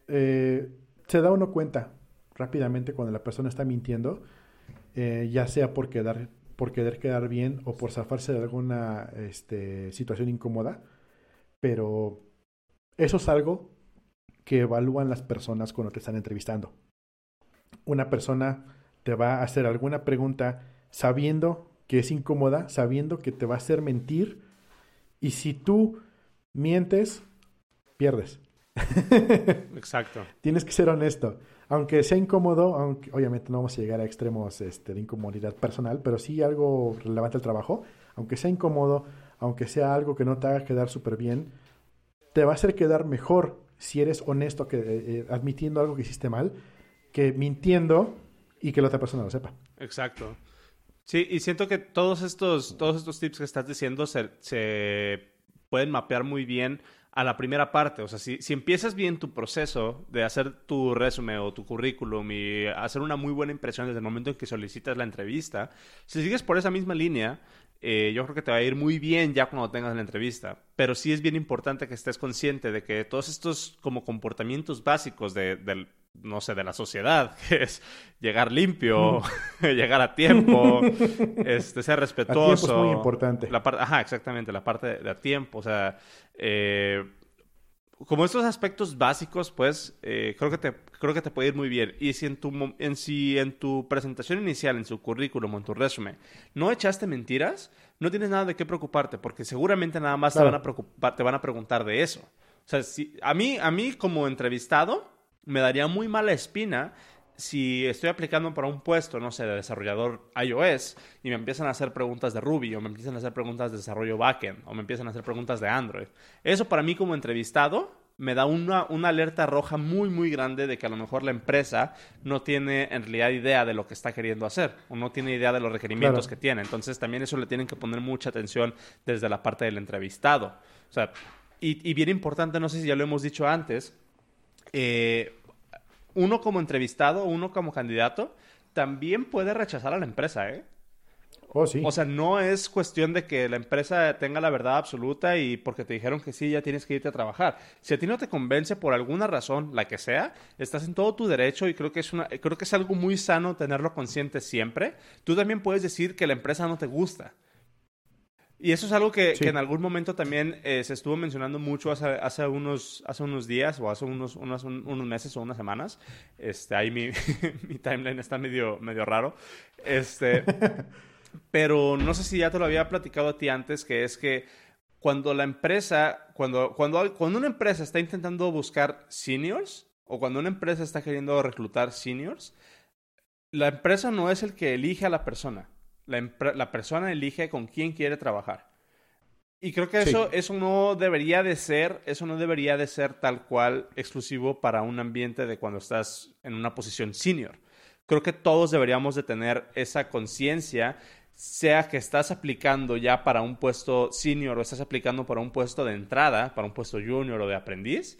Speaker 1: se da uno cuenta rápidamente cuando la persona está mintiendo, ya sea por, quedar, por querer quedar bien o por zafarse de alguna este, situación incómoda, pero eso es algo que evalúan las personas cuando te están entrevistando. Una persona te va a hacer alguna pregunta sabiendo que es incómoda, sabiendo que te va a hacer mentir, y si tú mientes, pierdes. [LAUGHS]
Speaker 2: Exacto.
Speaker 1: Tienes que ser honesto. Aunque sea incómodo, aunque obviamente no vamos a llegar a extremos este, de incomodidad personal, pero sí algo relevante al trabajo, aunque sea incómodo, aunque sea algo que no te haga quedar súper bien, te va a hacer quedar mejor si eres honesto que, eh, eh, admitiendo algo que hiciste mal, que mintiendo y que la otra persona lo sepa.
Speaker 2: Exacto. Sí, y siento que todos estos, todos estos tips que estás diciendo se, se pueden mapear muy bien a la primera parte. O sea, si, si, empiezas bien tu proceso de hacer tu resumen o tu currículum y hacer una muy buena impresión desde el momento en que solicitas la entrevista, si sigues por esa misma línea, eh, yo creo que te va a ir muy bien ya cuando tengas la entrevista. Pero sí es bien importante que estés consciente de que todos estos como comportamientos básicos de, no sé, de la sociedad, [LAUGHS] que es llegar limpio, [LAUGHS] llegar a tiempo, [LAUGHS] este, ser respetuoso. A tiempo
Speaker 1: es muy importante.
Speaker 2: La ajá, exactamente, la parte de, a tiempo. O sea, eh, como estos aspectos básicos, pues, eh, creo, que te, creo que te puede ir muy bien. Y si en, tu, en, si en tu presentación inicial, en su currículum en tu resumen, no echaste mentiras, no tienes nada de qué preocuparte, porque seguramente nada más te, van a preocupar, te van a preguntar de eso. O sea, si, a, mí, a mí como entrevistado, me daría muy mala espina si estoy aplicando para un puesto, no sé, de desarrollador iOS y me empiezan a hacer preguntas de Ruby o me empiezan a hacer preguntas de desarrollo backend o me empiezan a hacer preguntas de Android. Eso para mí como entrevistado me da una, una, alerta roja muy, muy grande de que a lo mejor la empresa no tiene en realidad idea de lo que está queriendo hacer o no tiene idea de los requerimientos que tiene. Entonces también eso le tienen que poner mucha atención desde la parte del entrevistado. O sea, y, y bien importante, no sé si ya lo hemos dicho antes, eh, uno como entrevistado, uno como candidato, también puede rechazar a la empresa, ¿eh?
Speaker 1: Oh, sí.
Speaker 2: O sea, no es cuestión de que la empresa tenga la verdad absoluta y porque te dijeron que sí, ya tienes que irte a trabajar. Si a ti no te convence por alguna razón, la que sea, estás en todo tu derecho y creo que es, una, creo que es algo muy sano tenerlo consciente siempre. Tú también puedes decir que la empresa no te gusta. Y eso es algo que, en algún momento también eh, se estuvo mencionando mucho hace, hace, unos, hace unos días o hace unos, unos, unos meses o unas semanas. Este, ahí mi, [LAUGHS] mi timeline está medio, medio raro. Este, [LAUGHS] pero no sé si ya te lo había platicado a ti antes, que es que cuando la empresa, cuando, cuando, cuando una empresa está intentando buscar seniors o cuando una empresa está queriendo reclutar seniors, la empresa no es el que elige a la persona la, persona elige con quién quiere trabajar. Y creo que eso, eso no debería de ser, eso no debería de ser tal cual exclusivo para un ambiente de cuando estás en una posición senior. Creo que todos deberíamos de tener esa conciencia, sea que estás aplicando ya para un puesto senior o estás aplicando para un puesto de entrada, para un puesto junior o de aprendiz,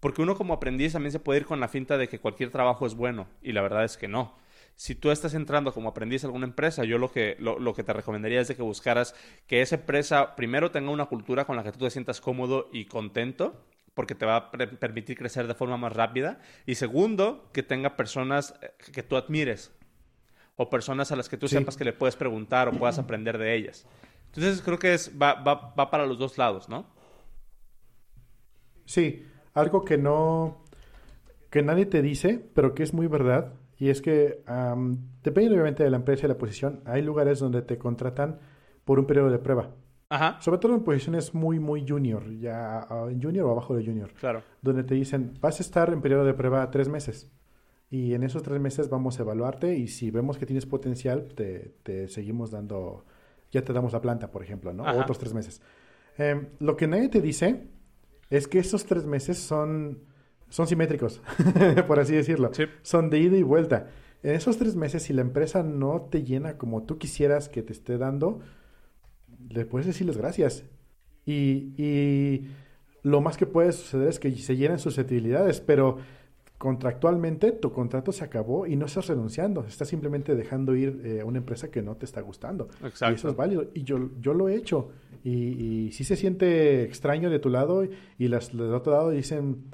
Speaker 2: porque uno como aprendiz también se puede ir con la finta de que cualquier trabajo es bueno, y la verdad es que no si tú estás entrando como aprendiz a alguna empresa, yo lo que, lo, que te recomendaría es de que buscaras que esa empresa primero tenga una cultura con la que tú te sientas cómodo y contento, porque te va a permitir crecer de forma más rápida. Y segundo, que tenga personas eh, que tú admires o personas a las que tú sepas que le puedes preguntar o puedas aprender de ellas. Entonces creo que es, va, va, va para los dos lados, ¿no?
Speaker 1: Sí, algo que no, que nadie te dice, pero que es muy verdad, y es que depende obviamente de la empresa y la posición. Hay lugares donde te contratan por un periodo de prueba.
Speaker 2: Ajá.
Speaker 1: Sobre todo en posiciones muy, muy junior, ya junior o abajo de junior.
Speaker 2: Claro.
Speaker 1: Donde te dicen, vas a estar en periodo de prueba tres meses. Y en esos tres meses vamos a evaluarte y si vemos que tienes potencial, te, te seguimos dando, ya te damos la planta, por ejemplo, ¿no? O otros tres meses. Em, lo que nadie te dice es que esos tres meses son son simétricos, [LAUGHS] por así decirlo. Son de ida y vuelta. En esos tres meses, si la empresa no te llena como tú quisieras que te esté dando, le puedes decirles gracias. Y, y lo más que puede suceder es que se llenen susceptibilidades, pero contractualmente tu contrato se acabó y no estás renunciando, estás simplemente dejando ir eh, a una empresa que no te está gustando.
Speaker 2: Exacto.
Speaker 1: Y eso es válido. Y yo, yo lo he hecho. Y, y sí se siente extraño de tu lado y las del otro lado dicen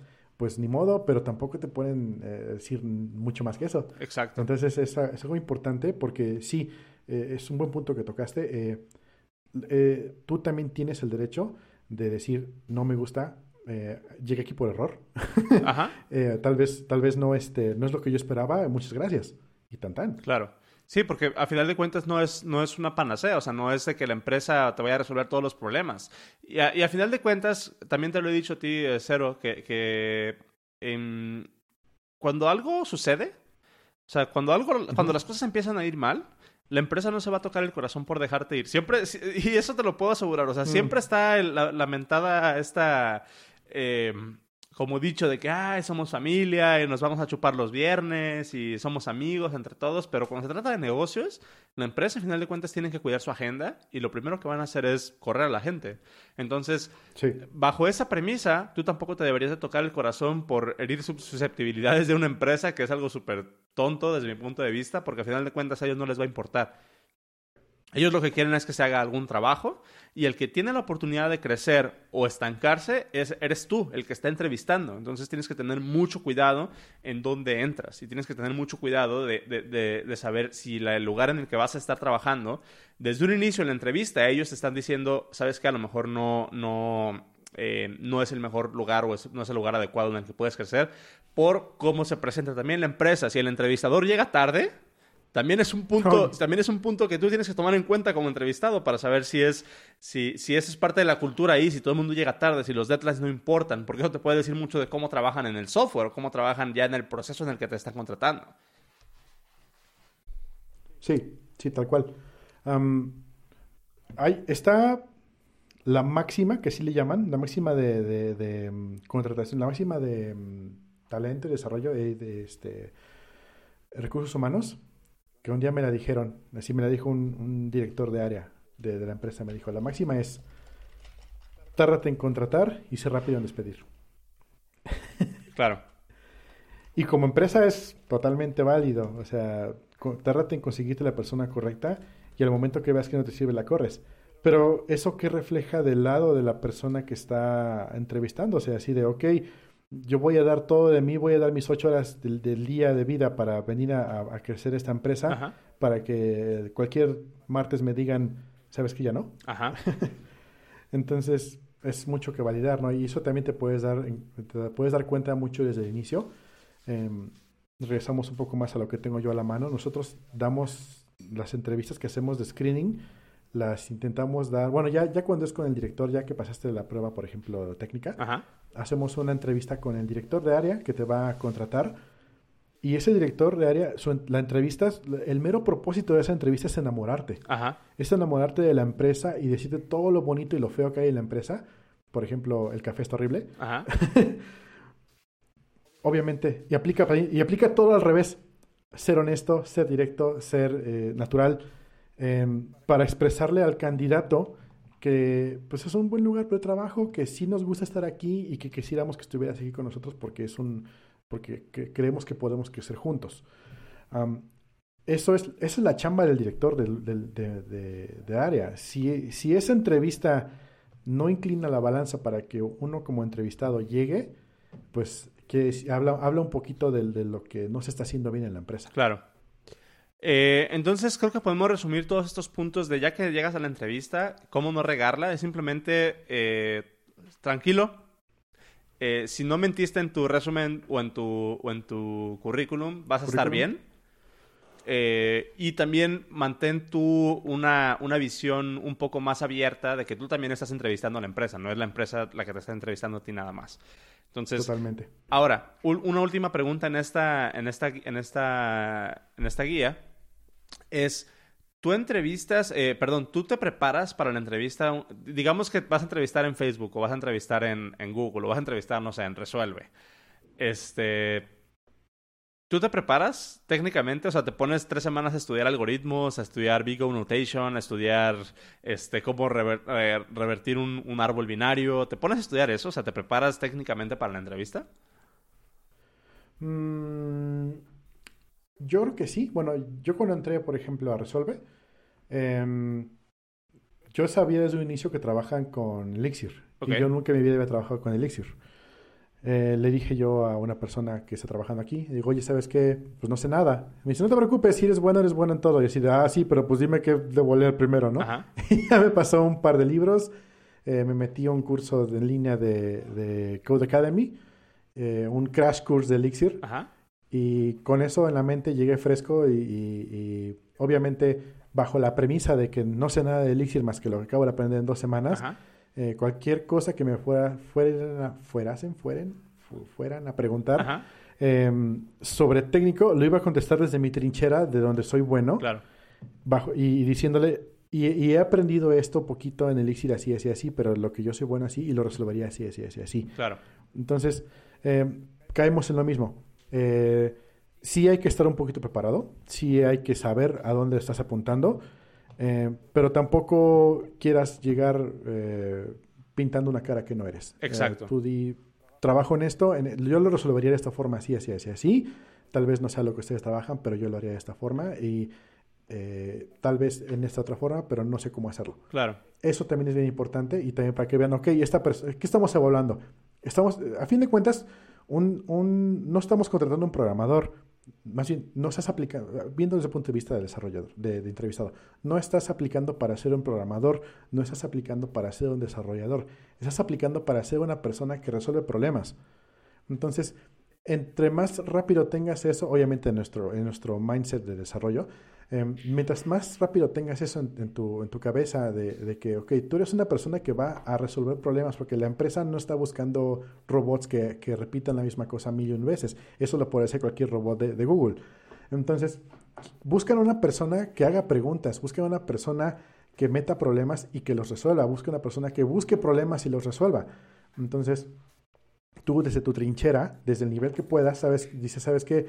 Speaker 1: pues ni modo, pero tampoco te pueden eh, decir mucho más que eso.
Speaker 2: Exacto.
Speaker 1: Entonces es, es algo importante porque sí, eh, es un buen punto que tocaste. Eh, tú también tienes el derecho de decir, no me gusta, llegué aquí por error.
Speaker 2: Ajá. [LAUGHS]
Speaker 1: tal, vez, tal vez no, este, no es lo que yo esperaba, muchas gracias. Y tan tan.
Speaker 2: Claro. Sí, porque a final de cuentas no es, no es una panacea, o sea, no es de que la empresa te vaya a resolver todos los problemas. Y a, final de cuentas, también te lo he dicho a ti, eh, Cero, que, que cuando algo sucede, o sea, cuando, algo, cuando las cosas empiezan a ir mal, la empresa no se va a tocar el corazón por dejarte ir. Siempre, y eso te lo puedo asegurar, o sea, mm. siempre está la, lamentada esta... Eh, como dicho de que, ay, somos familia y nos vamos a chupar los viernes y somos amigos entre todos, pero cuando se trata de negocios, la empresa, al final de cuentas, tiene que cuidar su agenda y lo primero que van a hacer es correr a la gente. Entonces, bajo esa premisa, tú tampoco te deberías de tocar el corazón por herir susceptibilidades de una empresa, que es algo súper tonto desde mi punto de vista, porque al final de cuentas a ellos no les va a importar. Ellos lo que quieren es que se haga algún trabajo y el que tiene la oportunidad de crecer o estancarse es, eres tú, el que está entrevistando. Entonces tienes que tener mucho cuidado en dónde entras y tienes que tener mucho cuidado de, de, de, saber si el lugar en el que vas a estar trabajando, desde un inicio en la entrevista ellos te están diciendo, sabes que a lo mejor no, no, eh, no es el mejor lugar o no es el lugar adecuado en el que puedes crecer por cómo se presenta también la empresa. Si el entrevistador llega tarde, también es un punto, también es un punto que tú tienes que tomar en cuenta como entrevistado para saber si es, si, si eso es parte de la cultura ahí, si todo el mundo llega tarde, si los deadlines no importan, porque eso te puede decir mucho de cómo trabajan en el software o cómo trabajan ya en el proceso en el que te están contratando.
Speaker 1: Sí, sí, tal cual. hay, está la máxima, que sí le llaman, la máxima de, de, mm, contratación, la máxima de mm, talento y desarrollo de, de este, recursos humanos que un día me la dijeron, así me la dijo un, director de área de, la empresa, me dijo, la máxima es, tárdate en contratar y ser rápido en despedir. [LAUGHS]
Speaker 2: Claro.
Speaker 1: y como empresa es totalmente válido, o sea, tárdate en conseguirte la persona correcta y al momento que veas que no te sirve la corres. Pero eso que refleja del lado de la persona que está entrevistando, o sea, así de, ok, yo voy a dar todo de mí, voy a dar mis ocho horas del, día de vida para venir a, crecer esta empresa, para que cualquier martes me digan, ¿sabes que ya no?
Speaker 2: Ajá. [LAUGHS]
Speaker 1: Entonces, es mucho que validar, ¿no? Y eso también te puedes dar, te puedes dar cuenta mucho desde el inicio. Em, regresamos un poco más a lo que tengo yo a la mano. Nosotros damos las entrevistas que hacemos de screening, las intentamos dar, bueno, ya, ya cuando es con el director, ya que pasaste la prueba, por ejemplo, técnica,
Speaker 2: Ajá
Speaker 1: hacemos una entrevista con el director de área que te va a contratar. Y ese director de área, la entrevista, el mero propósito de esa entrevista es enamorarte.
Speaker 2: Ajá.
Speaker 1: Es enamorarte de la empresa y decirte todo lo bonito y lo feo que hay en la empresa. Por ejemplo, el café está horrible.
Speaker 2: Ajá. [LAUGHS]
Speaker 1: Obviamente. Y aplica, y aplica todo al revés. Ser honesto, ser directo, ser eh, natural. Em, para expresarle al candidato que pues es un buen lugar de trabajo, que sí nos gusta estar aquí y que quisiéramos que estuvieras aquí con nosotros porque es un porque creemos que podemos crecer juntos. eso es, esa es la chamba del director de, área. Si, si esa entrevista no inclina la balanza para que uno como entrevistado llegue, pues que habla, habla un poquito de, de lo que no se está haciendo bien en la empresa.
Speaker 2: Claro. Eh, entonces creo que podemos resumir todos estos puntos de ya que llegas a la entrevista, cómo no regarla, es simplemente eh, tranquilo. Eh, si no mentiste en tu resumen o en tu, o en tu currículum, vas a estar bien. y también mantén tú una, una, visión un poco más abierta de que tú también estás entrevistando a la empresa, no es la empresa la que te está entrevistando a ti nada más. Entonces,
Speaker 1: Totalmente.
Speaker 2: Ahora, una última pregunta en esta, en esta, en esta, en esta guía es, tú entrevistas, eh, perdón, tú te preparas para la entrevista, digamos que vas a entrevistar en Facebook o vas a entrevistar en, Google o vas a entrevistar, no sé, en Resuelve. Este, ¿Tú te preparas técnicamente? O sea, te pones tres semanas a estudiar algoritmos, a estudiar Vigo Notation, a estudiar este, cómo eh, revertir un, un, árbol binario. ¿Te pones a estudiar eso? O sea, ¿te preparas técnicamente para la entrevista?
Speaker 1: Mm, yo creo que sí. Bueno, yo cuando entré, por ejemplo, a Resolve, em, yo sabía desde un inicio que trabajan con Elixir. Y yo nunca en mi vida había trabajado con Elixir. Eh, le dije yo a una persona que está trabajando aquí, digo, oye, ¿sabes qué? Pues no sé nada. Me dice, no te preocupes, si eres bueno, eres bueno en todo. Y yo decía, ah, sí, pero pues dime qué debo leer primero, ¿no? [LAUGHS] Y ya me pasó un par de libros, eh, me metí a un curso en línea de, Code Academy, eh, un crash course de Elixir.
Speaker 2: Ajá.
Speaker 1: Y con eso en la mente llegué fresco y, obviamente bajo la premisa de que no sé nada de Elixir más que lo que acabo de aprender en dos semanas, eh, cualquier cosa que me fuera, fueran, fuerasen, fueren, fueran a preguntar em, sobre técnico, lo iba a contestar desde mi trinchera, de donde soy bueno,
Speaker 2: claro.
Speaker 1: bajo, y, diciéndole, y, he aprendido esto poquito en Elixir así, así, así, pero lo que yo soy bueno así y lo resolvería así, así, así, así.
Speaker 2: Claro.
Speaker 1: Entonces, em, caemos en lo mismo eh, sí hay que estar un poquito preparado, sí hay que saber a dónde estás apuntando, eh, pero tampoco quieras llegar eh, pintando una cara que no eres.
Speaker 2: Exacto.
Speaker 1: tú di, trabajo en esto, yo lo resolvería de esta forma, así, así, así, así. Tal vez no sea lo que ustedes trabajan, pero yo lo haría de esta forma y tal vez en esta otra forma, pero no sé cómo hacerlo.
Speaker 2: Claro.
Speaker 1: Eso también es bien importante y también para que vean, ok, esta ¿qué estamos evaluando? Estamos, a fin de cuentas, un, un, no estamos contratando un programador, más bien, no estás aplicando, viendo desde el punto de vista del desarrollador, de, entrevistado, no estás aplicando para ser un programador, no estás aplicando para ser un desarrollador, estás aplicando para ser una persona que resuelve problemas. Entonces, entre más rápido tengas eso, obviamente en nuestro, en nuestro mindset de desarrollo, Em, mientras más rápido tengas eso en, tu, en tu, cabeza de, que, ok, tú eres una persona que va a resolver problemas porque la empresa no está buscando robots que, que repitan la misma cosa mil y un veces. Eso lo puede hacer cualquier robot de, Google. Entonces, buscan una persona que haga preguntas, buscan una persona que meta problemas y que los resuelva, busca una persona que busque problemas y los resuelva. Entonces, tú desde tu trinchera, desde el nivel que puedas, sabes, dices, ¿sabes qué?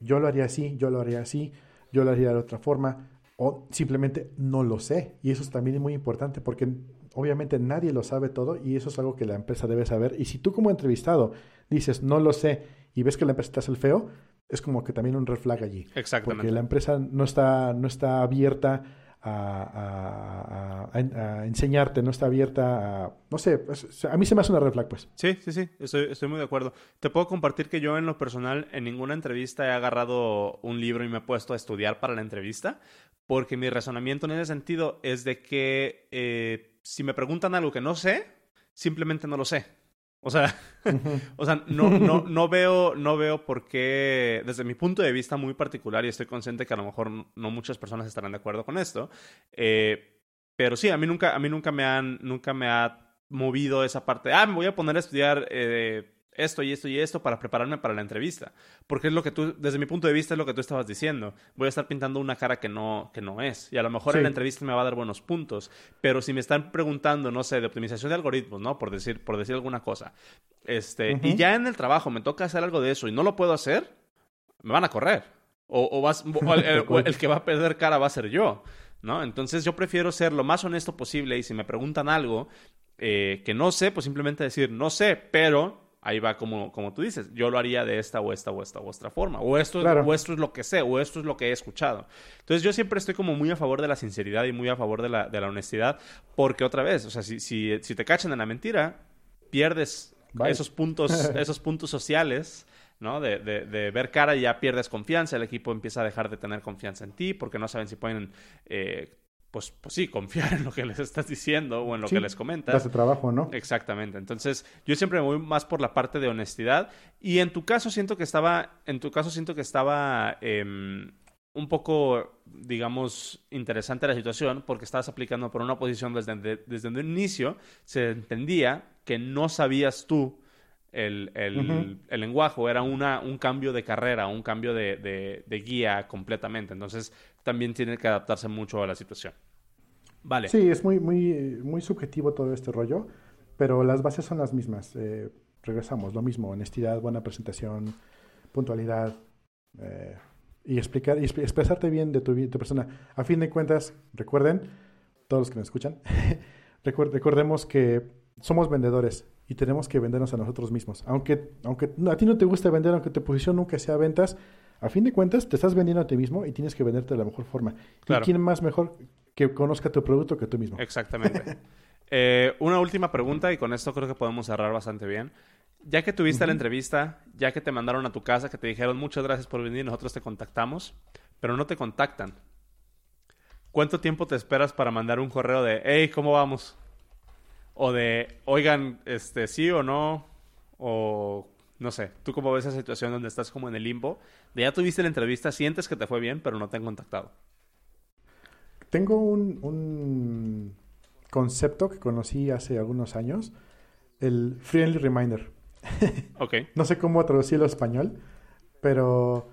Speaker 1: Yo lo haría así, yo lo haría así, yo lo haría de otra forma o simplemente no lo sé. Y eso también es muy importante porque obviamente nadie lo sabe todo y eso es algo que la empresa debe saber. Y si tú como entrevistado dices no lo sé y ves que la empresa te hace el feo, es como que también un red flag allí.
Speaker 2: Exactamente.
Speaker 1: Porque la empresa no está, no está abierta a, enseñarte, no está abierta a... No sé, a mí se me hace una red flag, pues.
Speaker 2: Sí, sí, sí, estoy, estoy muy de acuerdo. Te puedo compartir que yo en lo personal en ninguna entrevista he agarrado un libro y me he puesto a estudiar para la entrevista, porque mi razonamiento en ese sentido es de que eh, si me preguntan algo que no sé, simplemente no lo sé. O sea, [LAUGHS] o sea no, no, no, veo, no veo por qué, desde mi punto de vista muy particular, y estoy consciente que a lo mejor no muchas personas estarán de acuerdo con esto, eh, pero sí, a mí nunca, a mí nunca me han, nunca me ha movido esa parte, ah, me voy a poner a estudiar eh, esto y esto y esto para prepararme para la entrevista. Porque es lo que tú, desde mi punto de vista, es lo que tú estabas diciendo. Voy a estar pintando una cara que no, que no es. Y a lo mejor en la entrevista me va a dar buenos puntos. Pero si me están preguntando, no sé, de optimización de algoritmos, ¿no? Por decir, por decir alguna cosa. Este, y ya en el trabajo me toca hacer algo de eso y no lo puedo hacer, me van a correr. O, vas, [LAUGHS] el, que va a perder cara va a ser yo. ¿no? Entonces yo prefiero ser lo más honesto posible y si me preguntan algo eh, que no sé, pues simplemente decir no sé, pero ahí va como, como tú dices, yo lo haría de esta o esta o esta o esta forma, o esto, o esto es lo que sé, o esto es lo que he escuchado. Entonces yo siempre estoy como muy a favor de la sinceridad y muy a favor de la, de la honestidad, porque otra vez, o sea, si, si, si te cachan en la mentira, pierdes esos puntos, [LAUGHS] esos puntos sociales. ¿no? De, de, de, ver cara y ya pierdes confianza, el equipo empieza a dejar de tener confianza en ti porque no saben si pueden eh, pues, pues sí, confiar [LAUGHS] en lo que les estás diciendo o en lo que les comentas.
Speaker 1: Hace trabajo, ¿no?
Speaker 2: Exactamente. Entonces, yo siempre me voy más por la parte de honestidad. Y en tu caso siento que estaba, en tu caso siento que estaba em, un poco, digamos, interesante la situación porque estabas aplicando por una posición desde, desde un inicio, se entendía que no sabías tú el, el, el, lenguaje, era una, un cambio de carrera, un cambio de, de, guía completamente. Entonces, también tiene que adaptarse mucho a la situación. Vale.
Speaker 1: Sí, es muy, muy, muy subjetivo todo este rollo, pero las bases son las mismas. Eh, regresamos, lo mismo, honestidad, buena presentación, puntualidad eh, y explicar y expresarte bien de tu, tu, persona. A fin de cuentas, recuerden, todos los que nos escuchan, [LAUGHS] recordemos que somos vendedores y tenemos que vendernos a nosotros mismos. Aunque, aunque a ti no te guste vender, aunque tu posición nunca sea ventas, a fin de cuentas te estás vendiendo a ti mismo y tienes que venderte de la mejor forma. ¿Y quién más mejor que conozca tu producto que tú mismo?
Speaker 2: Exactamente. [LAUGHS] Eh, una última pregunta y con esto creo que podemos cerrar bastante bien. Ya que tuviste la entrevista, ya que te mandaron a tu casa, que te dijeron muchas gracias por venir, nosotros te contactamos, pero no te contactan. ¿Cuánto tiempo te esperas para mandar un correo de, hey, ¿cómo vamos? O de, oigan, este, sí o no, o no sé, ¿tú cómo ves esa situación donde estás como en el limbo? De ya tuviste la entrevista, sientes que te fue bien, pero no te han contactado.
Speaker 1: Tengo un, un concepto que conocí hace algunos años, el Friendly Reminder. [LAUGHS]
Speaker 2: ok.
Speaker 1: no sé cómo traducirlo a español, pero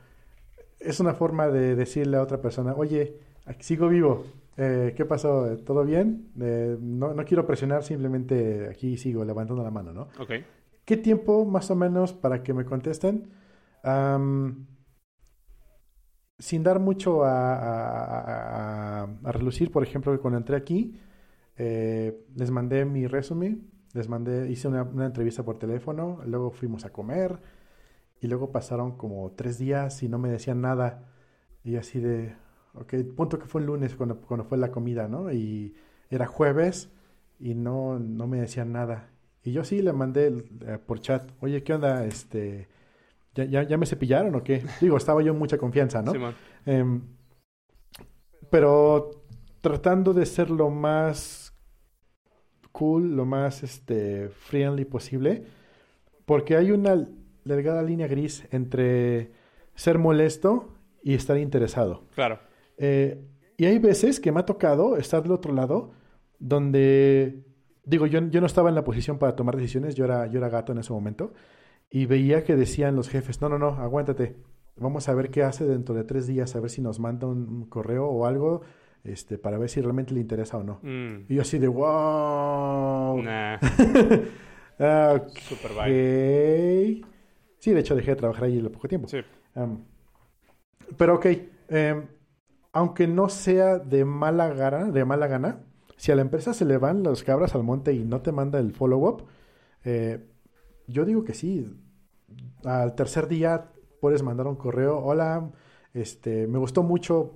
Speaker 1: es una forma de decirle a otra persona, oye, sigo vivo, eh, ¿Qué pasó? ¿Todo bien? Eh, no, no, quiero presionar, simplemente aquí sigo levantando la mano, ¿no?
Speaker 2: Ok.
Speaker 1: ¿Qué tiempo más o menos para que me contesten? sin dar mucho a, relucir, por ejemplo, cuando entré aquí, eh, les mandé mi resumen, les mandé, hice una, una, entrevista por teléfono, luego fuimos a comer y luego pasaron como tres días y no me decían nada. Y así de, Ok, punto que fue el lunes cuando, cuando fue la comida, ¿no? Y era jueves y no, no me decían nada. Y yo sí le mandé eh, por chat, oye, ¿qué onda? Este, ¿Ya, ya, ya me cepillaron o qué? Digo, estaba yo en mucha confianza, ¿no?
Speaker 2: Simón.
Speaker 1: Em, pero tratando de ser lo más cool, lo más este, friendly posible, porque hay una delgada línea gris entre ser molesto y estar interesado.
Speaker 2: Claro.
Speaker 1: Eh, y hay veces que me ha tocado estar del otro lado, donde, digo, yo, yo no estaba en la posición para tomar decisiones, yo era, yo era gato en ese momento, y veía que decían los jefes, no, no, no, aguántate, vamos a ver qué hace dentro de tres días, a ver si nos manda un, correo o algo, este, para ver si realmente le interesa o no.
Speaker 2: Mm.
Speaker 1: Y yo así de, wow.
Speaker 2: Nah.
Speaker 1: Ah, [LAUGHS] ok.
Speaker 2: Super bye.
Speaker 1: Sí, de hecho dejé de trabajar ahí en poco tiempo.
Speaker 2: Sí.
Speaker 1: Um, pero ok, em, aunque no sea de mala gana, de mala gana, si a la empresa se le van las cabras al monte y no te manda el follow-up, eh, yo digo que sí. Al tercer día puedes mandar un correo, hola, este, me gustó mucho,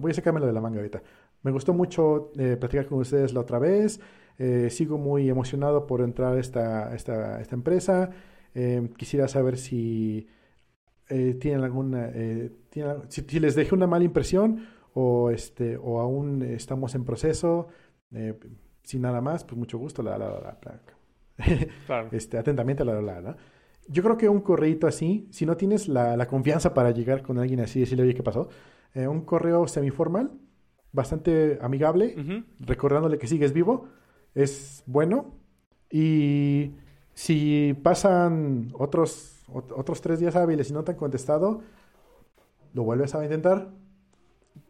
Speaker 1: voy a sacármelo de la manga ahorita. Me gustó mucho eh, platicar con ustedes la otra vez. eh, sigo muy emocionado por entrar a esta, esta, esta empresa. Eh, quisiera saber si eh, tienen alguna, eh, tienen- si, si les dejé una mala impresión o este, o aún estamos en proceso. Eh, sin nada más, pues mucho gusto. La, la, la, la, la.
Speaker 2: Claro. [LAUGHS]
Speaker 1: este, atentamente, la, la, la. Yo creo que un correíto así, si no tienes la, la confianza para llegar con alguien así y decirle, oye, ¿qué pasó? Eh, un correo semiformal, bastante amigable, recordándole que sigues vivo, es bueno. Y si pasan otros, ot- otros tres días hábiles y no te han contestado, lo vuelves a intentar.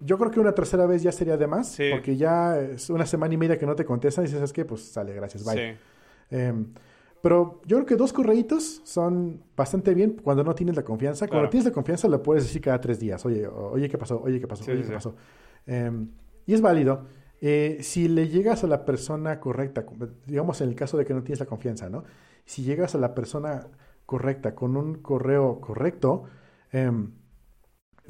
Speaker 1: Yo creo que una tercera vez ya sería de más,
Speaker 2: Sí.
Speaker 1: porque ya es una semana y media que no te contestan y dices, ¿sabes qué? Pues sale, gracias, bye.
Speaker 2: Sí.
Speaker 1: Em, pero yo creo que dos correitos son bastante bien cuando no tienes la confianza. Cuando
Speaker 2: Claro.
Speaker 1: tienes la confianza lo puedes decir cada tres días. Oye, oye, ¿qué pasó? Oye, ¿qué pasó?
Speaker 2: Sí,
Speaker 1: oye, ¿qué pasó? Em, y es válido. Eh, si le llegas a la persona correcta, digamos en el caso de que no tienes la confianza, ¿no? Si llegas a la persona correcta con un correo correcto, em,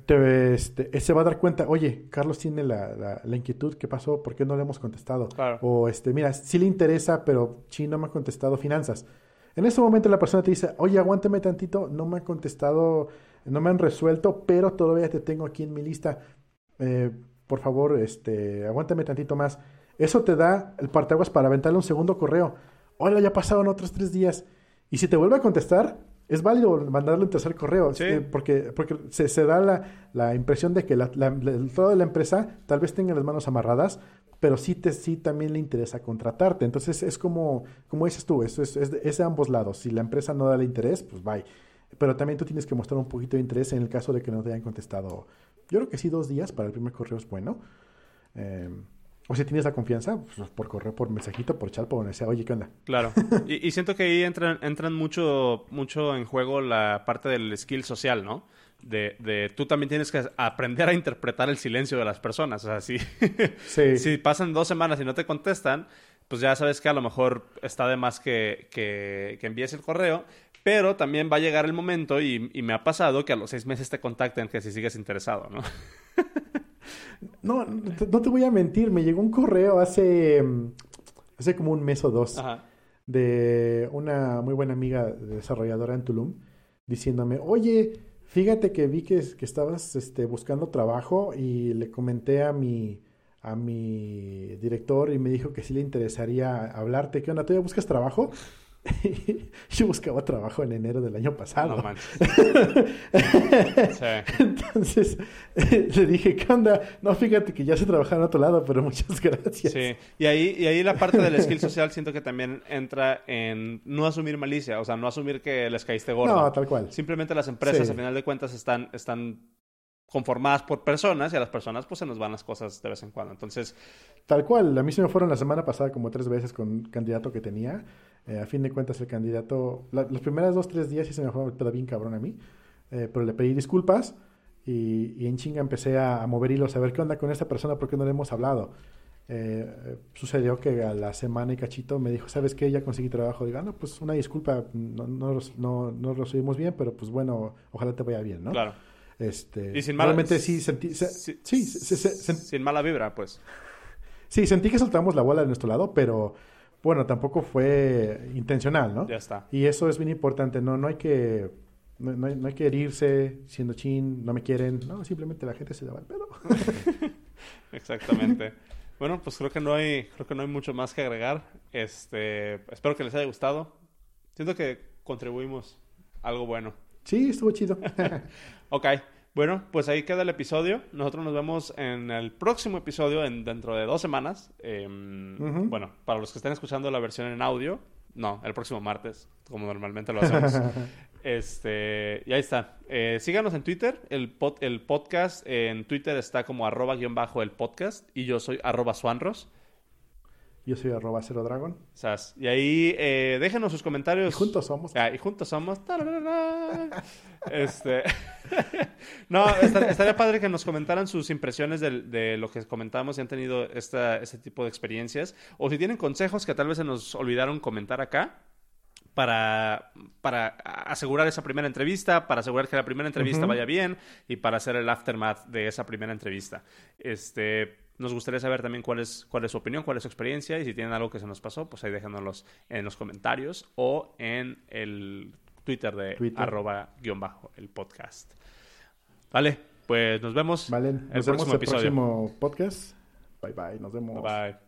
Speaker 1: te, este, se va a dar cuenta, oye, Carlos tiene la, la- la inquietud, ¿qué pasó? ¿Por qué no le hemos contestado?
Speaker 2: Claro.
Speaker 1: O este, mira, sí le interesa, pero sí no me ha contestado finanzas. En ese momento la persona te dice, oye, aguántame tantito, no me han contestado, no me han resuelto, pero todavía te tengo aquí en mi lista. Eh, por favor, este, aguántame tantito más. Eso te da el parteaguas para aventarle un segundo correo. Hola, ya pasaron otros tres días. Y si te vuelve a contestar, es válido mandarle un tercer correo.
Speaker 2: Sí.
Speaker 1: eh, porque porque se, se da la, la impresión de que la, toda la empresa tal vez tenga las manos amarradas, pero sí, te, sí también le interesa contratarte. Entonces es como, como dices tú, eso es, es, de, es de ambos lados. Si la empresa no da el interés, pues bye. Pero también tú tienes que mostrar un poquito de interés en el caso de que no te hayan contestado. Yo creo que sí, dos días para el primer correo es bueno. Eh, o si tienes la confianza, pues, por correo, por mensajito, por chat, por donde sea, oye, ¿qué onda?
Speaker 2: Claro. [LAUGHS] Y, y siento que ahí entran, entran mucho, mucho en juego la parte del skill social, ¿no? De, de tú también tienes que aprender a interpretar el silencio de las personas. O sea, si, [LAUGHS]
Speaker 1: Sí.
Speaker 2: si pasan dos semanas y no te contestan, pues ya sabes que a lo mejor está de más que, que, que envíes el correo. Pero también va a llegar el momento, y, y me ha pasado, que a los seis meses te contacten que si sigues interesado, ¿no? [LAUGHS]
Speaker 1: No, no te- voy a mentir, me llegó un correo hace, mm, hace como un mes o dos
Speaker 2: Ajá.
Speaker 1: de una muy buena amiga desarrolladora en Tulum diciéndome, oye, fíjate que vi que, que estabas este, buscando trabajo y le comenté a mi, a mi director y me dijo que sí le interesaría hablarte. ¿Qué onda? ¿Tú ya buscas trabajo? [LAUGHS] Yo buscaba trabajo en enero del año pasado.
Speaker 2: No manches. [LAUGHS] Sí.
Speaker 1: Entonces [LAUGHS] le dije, ¿qué onda? No, fíjate que ya se trabaja en otro lado, pero muchas gracias.
Speaker 2: Sí, y ahí, y ahí la parte del skill social siento que también entra en no asumir malicia, o sea, no asumir que les caíste gordo.
Speaker 1: No, tal cual.
Speaker 2: Simplemente las empresas,
Speaker 1: Sí.
Speaker 2: a final de cuentas, están, están conformadas por personas y a las personas pues se nos van las cosas de vez en cuando. Entonces,
Speaker 1: Tal cual. A mí se me fueron la semana pasada como tres veces con un candidato que tenía. Eh, a fin de cuentas, el candidato, la- los primeros dos, tres días sí se me fue el pedo bien cabrón a mí. Eh, pero le pedí disculpas y, y en chinga empecé a, a mover hilos, a ver qué onda con esta persona, por qué no le hemos hablado. Eh, sucedió que a la semana y cachito me dijo, ¿sabes qué? Ya conseguí trabajo. Digo, ah, no, pues una disculpa, no, no, no, no lo recibimos bien, pero pues bueno, ojalá te vaya bien, ¿no?
Speaker 2: claro.
Speaker 1: Este,
Speaker 2: Y sin mala-
Speaker 1: realmente sí sentí, se-
Speaker 2: Sí,
Speaker 1: sí, se- se- se-
Speaker 2: sin mala vibra, pues.
Speaker 1: sí, sentí que soltamos la bola de nuestro lado, pero bueno, tampoco fue intencional, ¿no?
Speaker 2: Ya está.
Speaker 1: Y eso es bien importante, no, no hay que No, no hay, no hay que herirse siendo chin, no me quieren. No, simplemente la gente se da el pedo. [LAUGHS]
Speaker 2: Exactamente. bueno, pues creo que no hay, creo que no hay mucho más que agregar. Este, espero que les haya gustado. Siento que contribuimos algo bueno.
Speaker 1: Sí, estuvo chido. [LAUGHS]
Speaker 2: ok. Bueno, pues ahí queda el episodio. Nosotros nos vemos en el próximo episodio en, dentro de dos semanas. Em. Bueno, para los que estén escuchando la versión en audio, no, el próximo martes, como normalmente lo hacemos. [LAUGHS] este, y ahí está. Eh, síganos en Twitter. El, pod- el podcast en Twitter está como arroba guion bajo el podcast. Y yo soy arroba suanros.
Speaker 1: Yo soy arroba cero dragon.
Speaker 2: Sas. Y ahí eh, déjenos sus comentarios.
Speaker 1: Y juntos somos.
Speaker 2: Ah, y juntos somos. Tararara. [LAUGHS] Este. [LAUGHS] no, estar- estaría padre que nos comentaran sus impresiones de, lo que comentamos si han tenido esta, este tipo de experiencias. O si tienen consejos que tal vez se nos olvidaron comentar acá. Para, para asegurar esa primera entrevista, para asegurar que la primera entrevista vaya bien y para hacer el aftermath de esa primera entrevista. Este, nos gustaría saber también cuál es, cuál es su opinión, cuál es su experiencia y si tienen algo que se nos pasó, pues ahí déjanoslos en los comentarios o en el Twitter de
Speaker 1: Twitter.
Speaker 2: arroba guion bajo el podcast. Vale, pues nos vemos
Speaker 1: Vale,
Speaker 2: el
Speaker 1: nos vemos
Speaker 2: próximo
Speaker 1: el
Speaker 2: episodio.
Speaker 1: próximo podcast. Bye bye, nos vemos.
Speaker 2: Bye bye.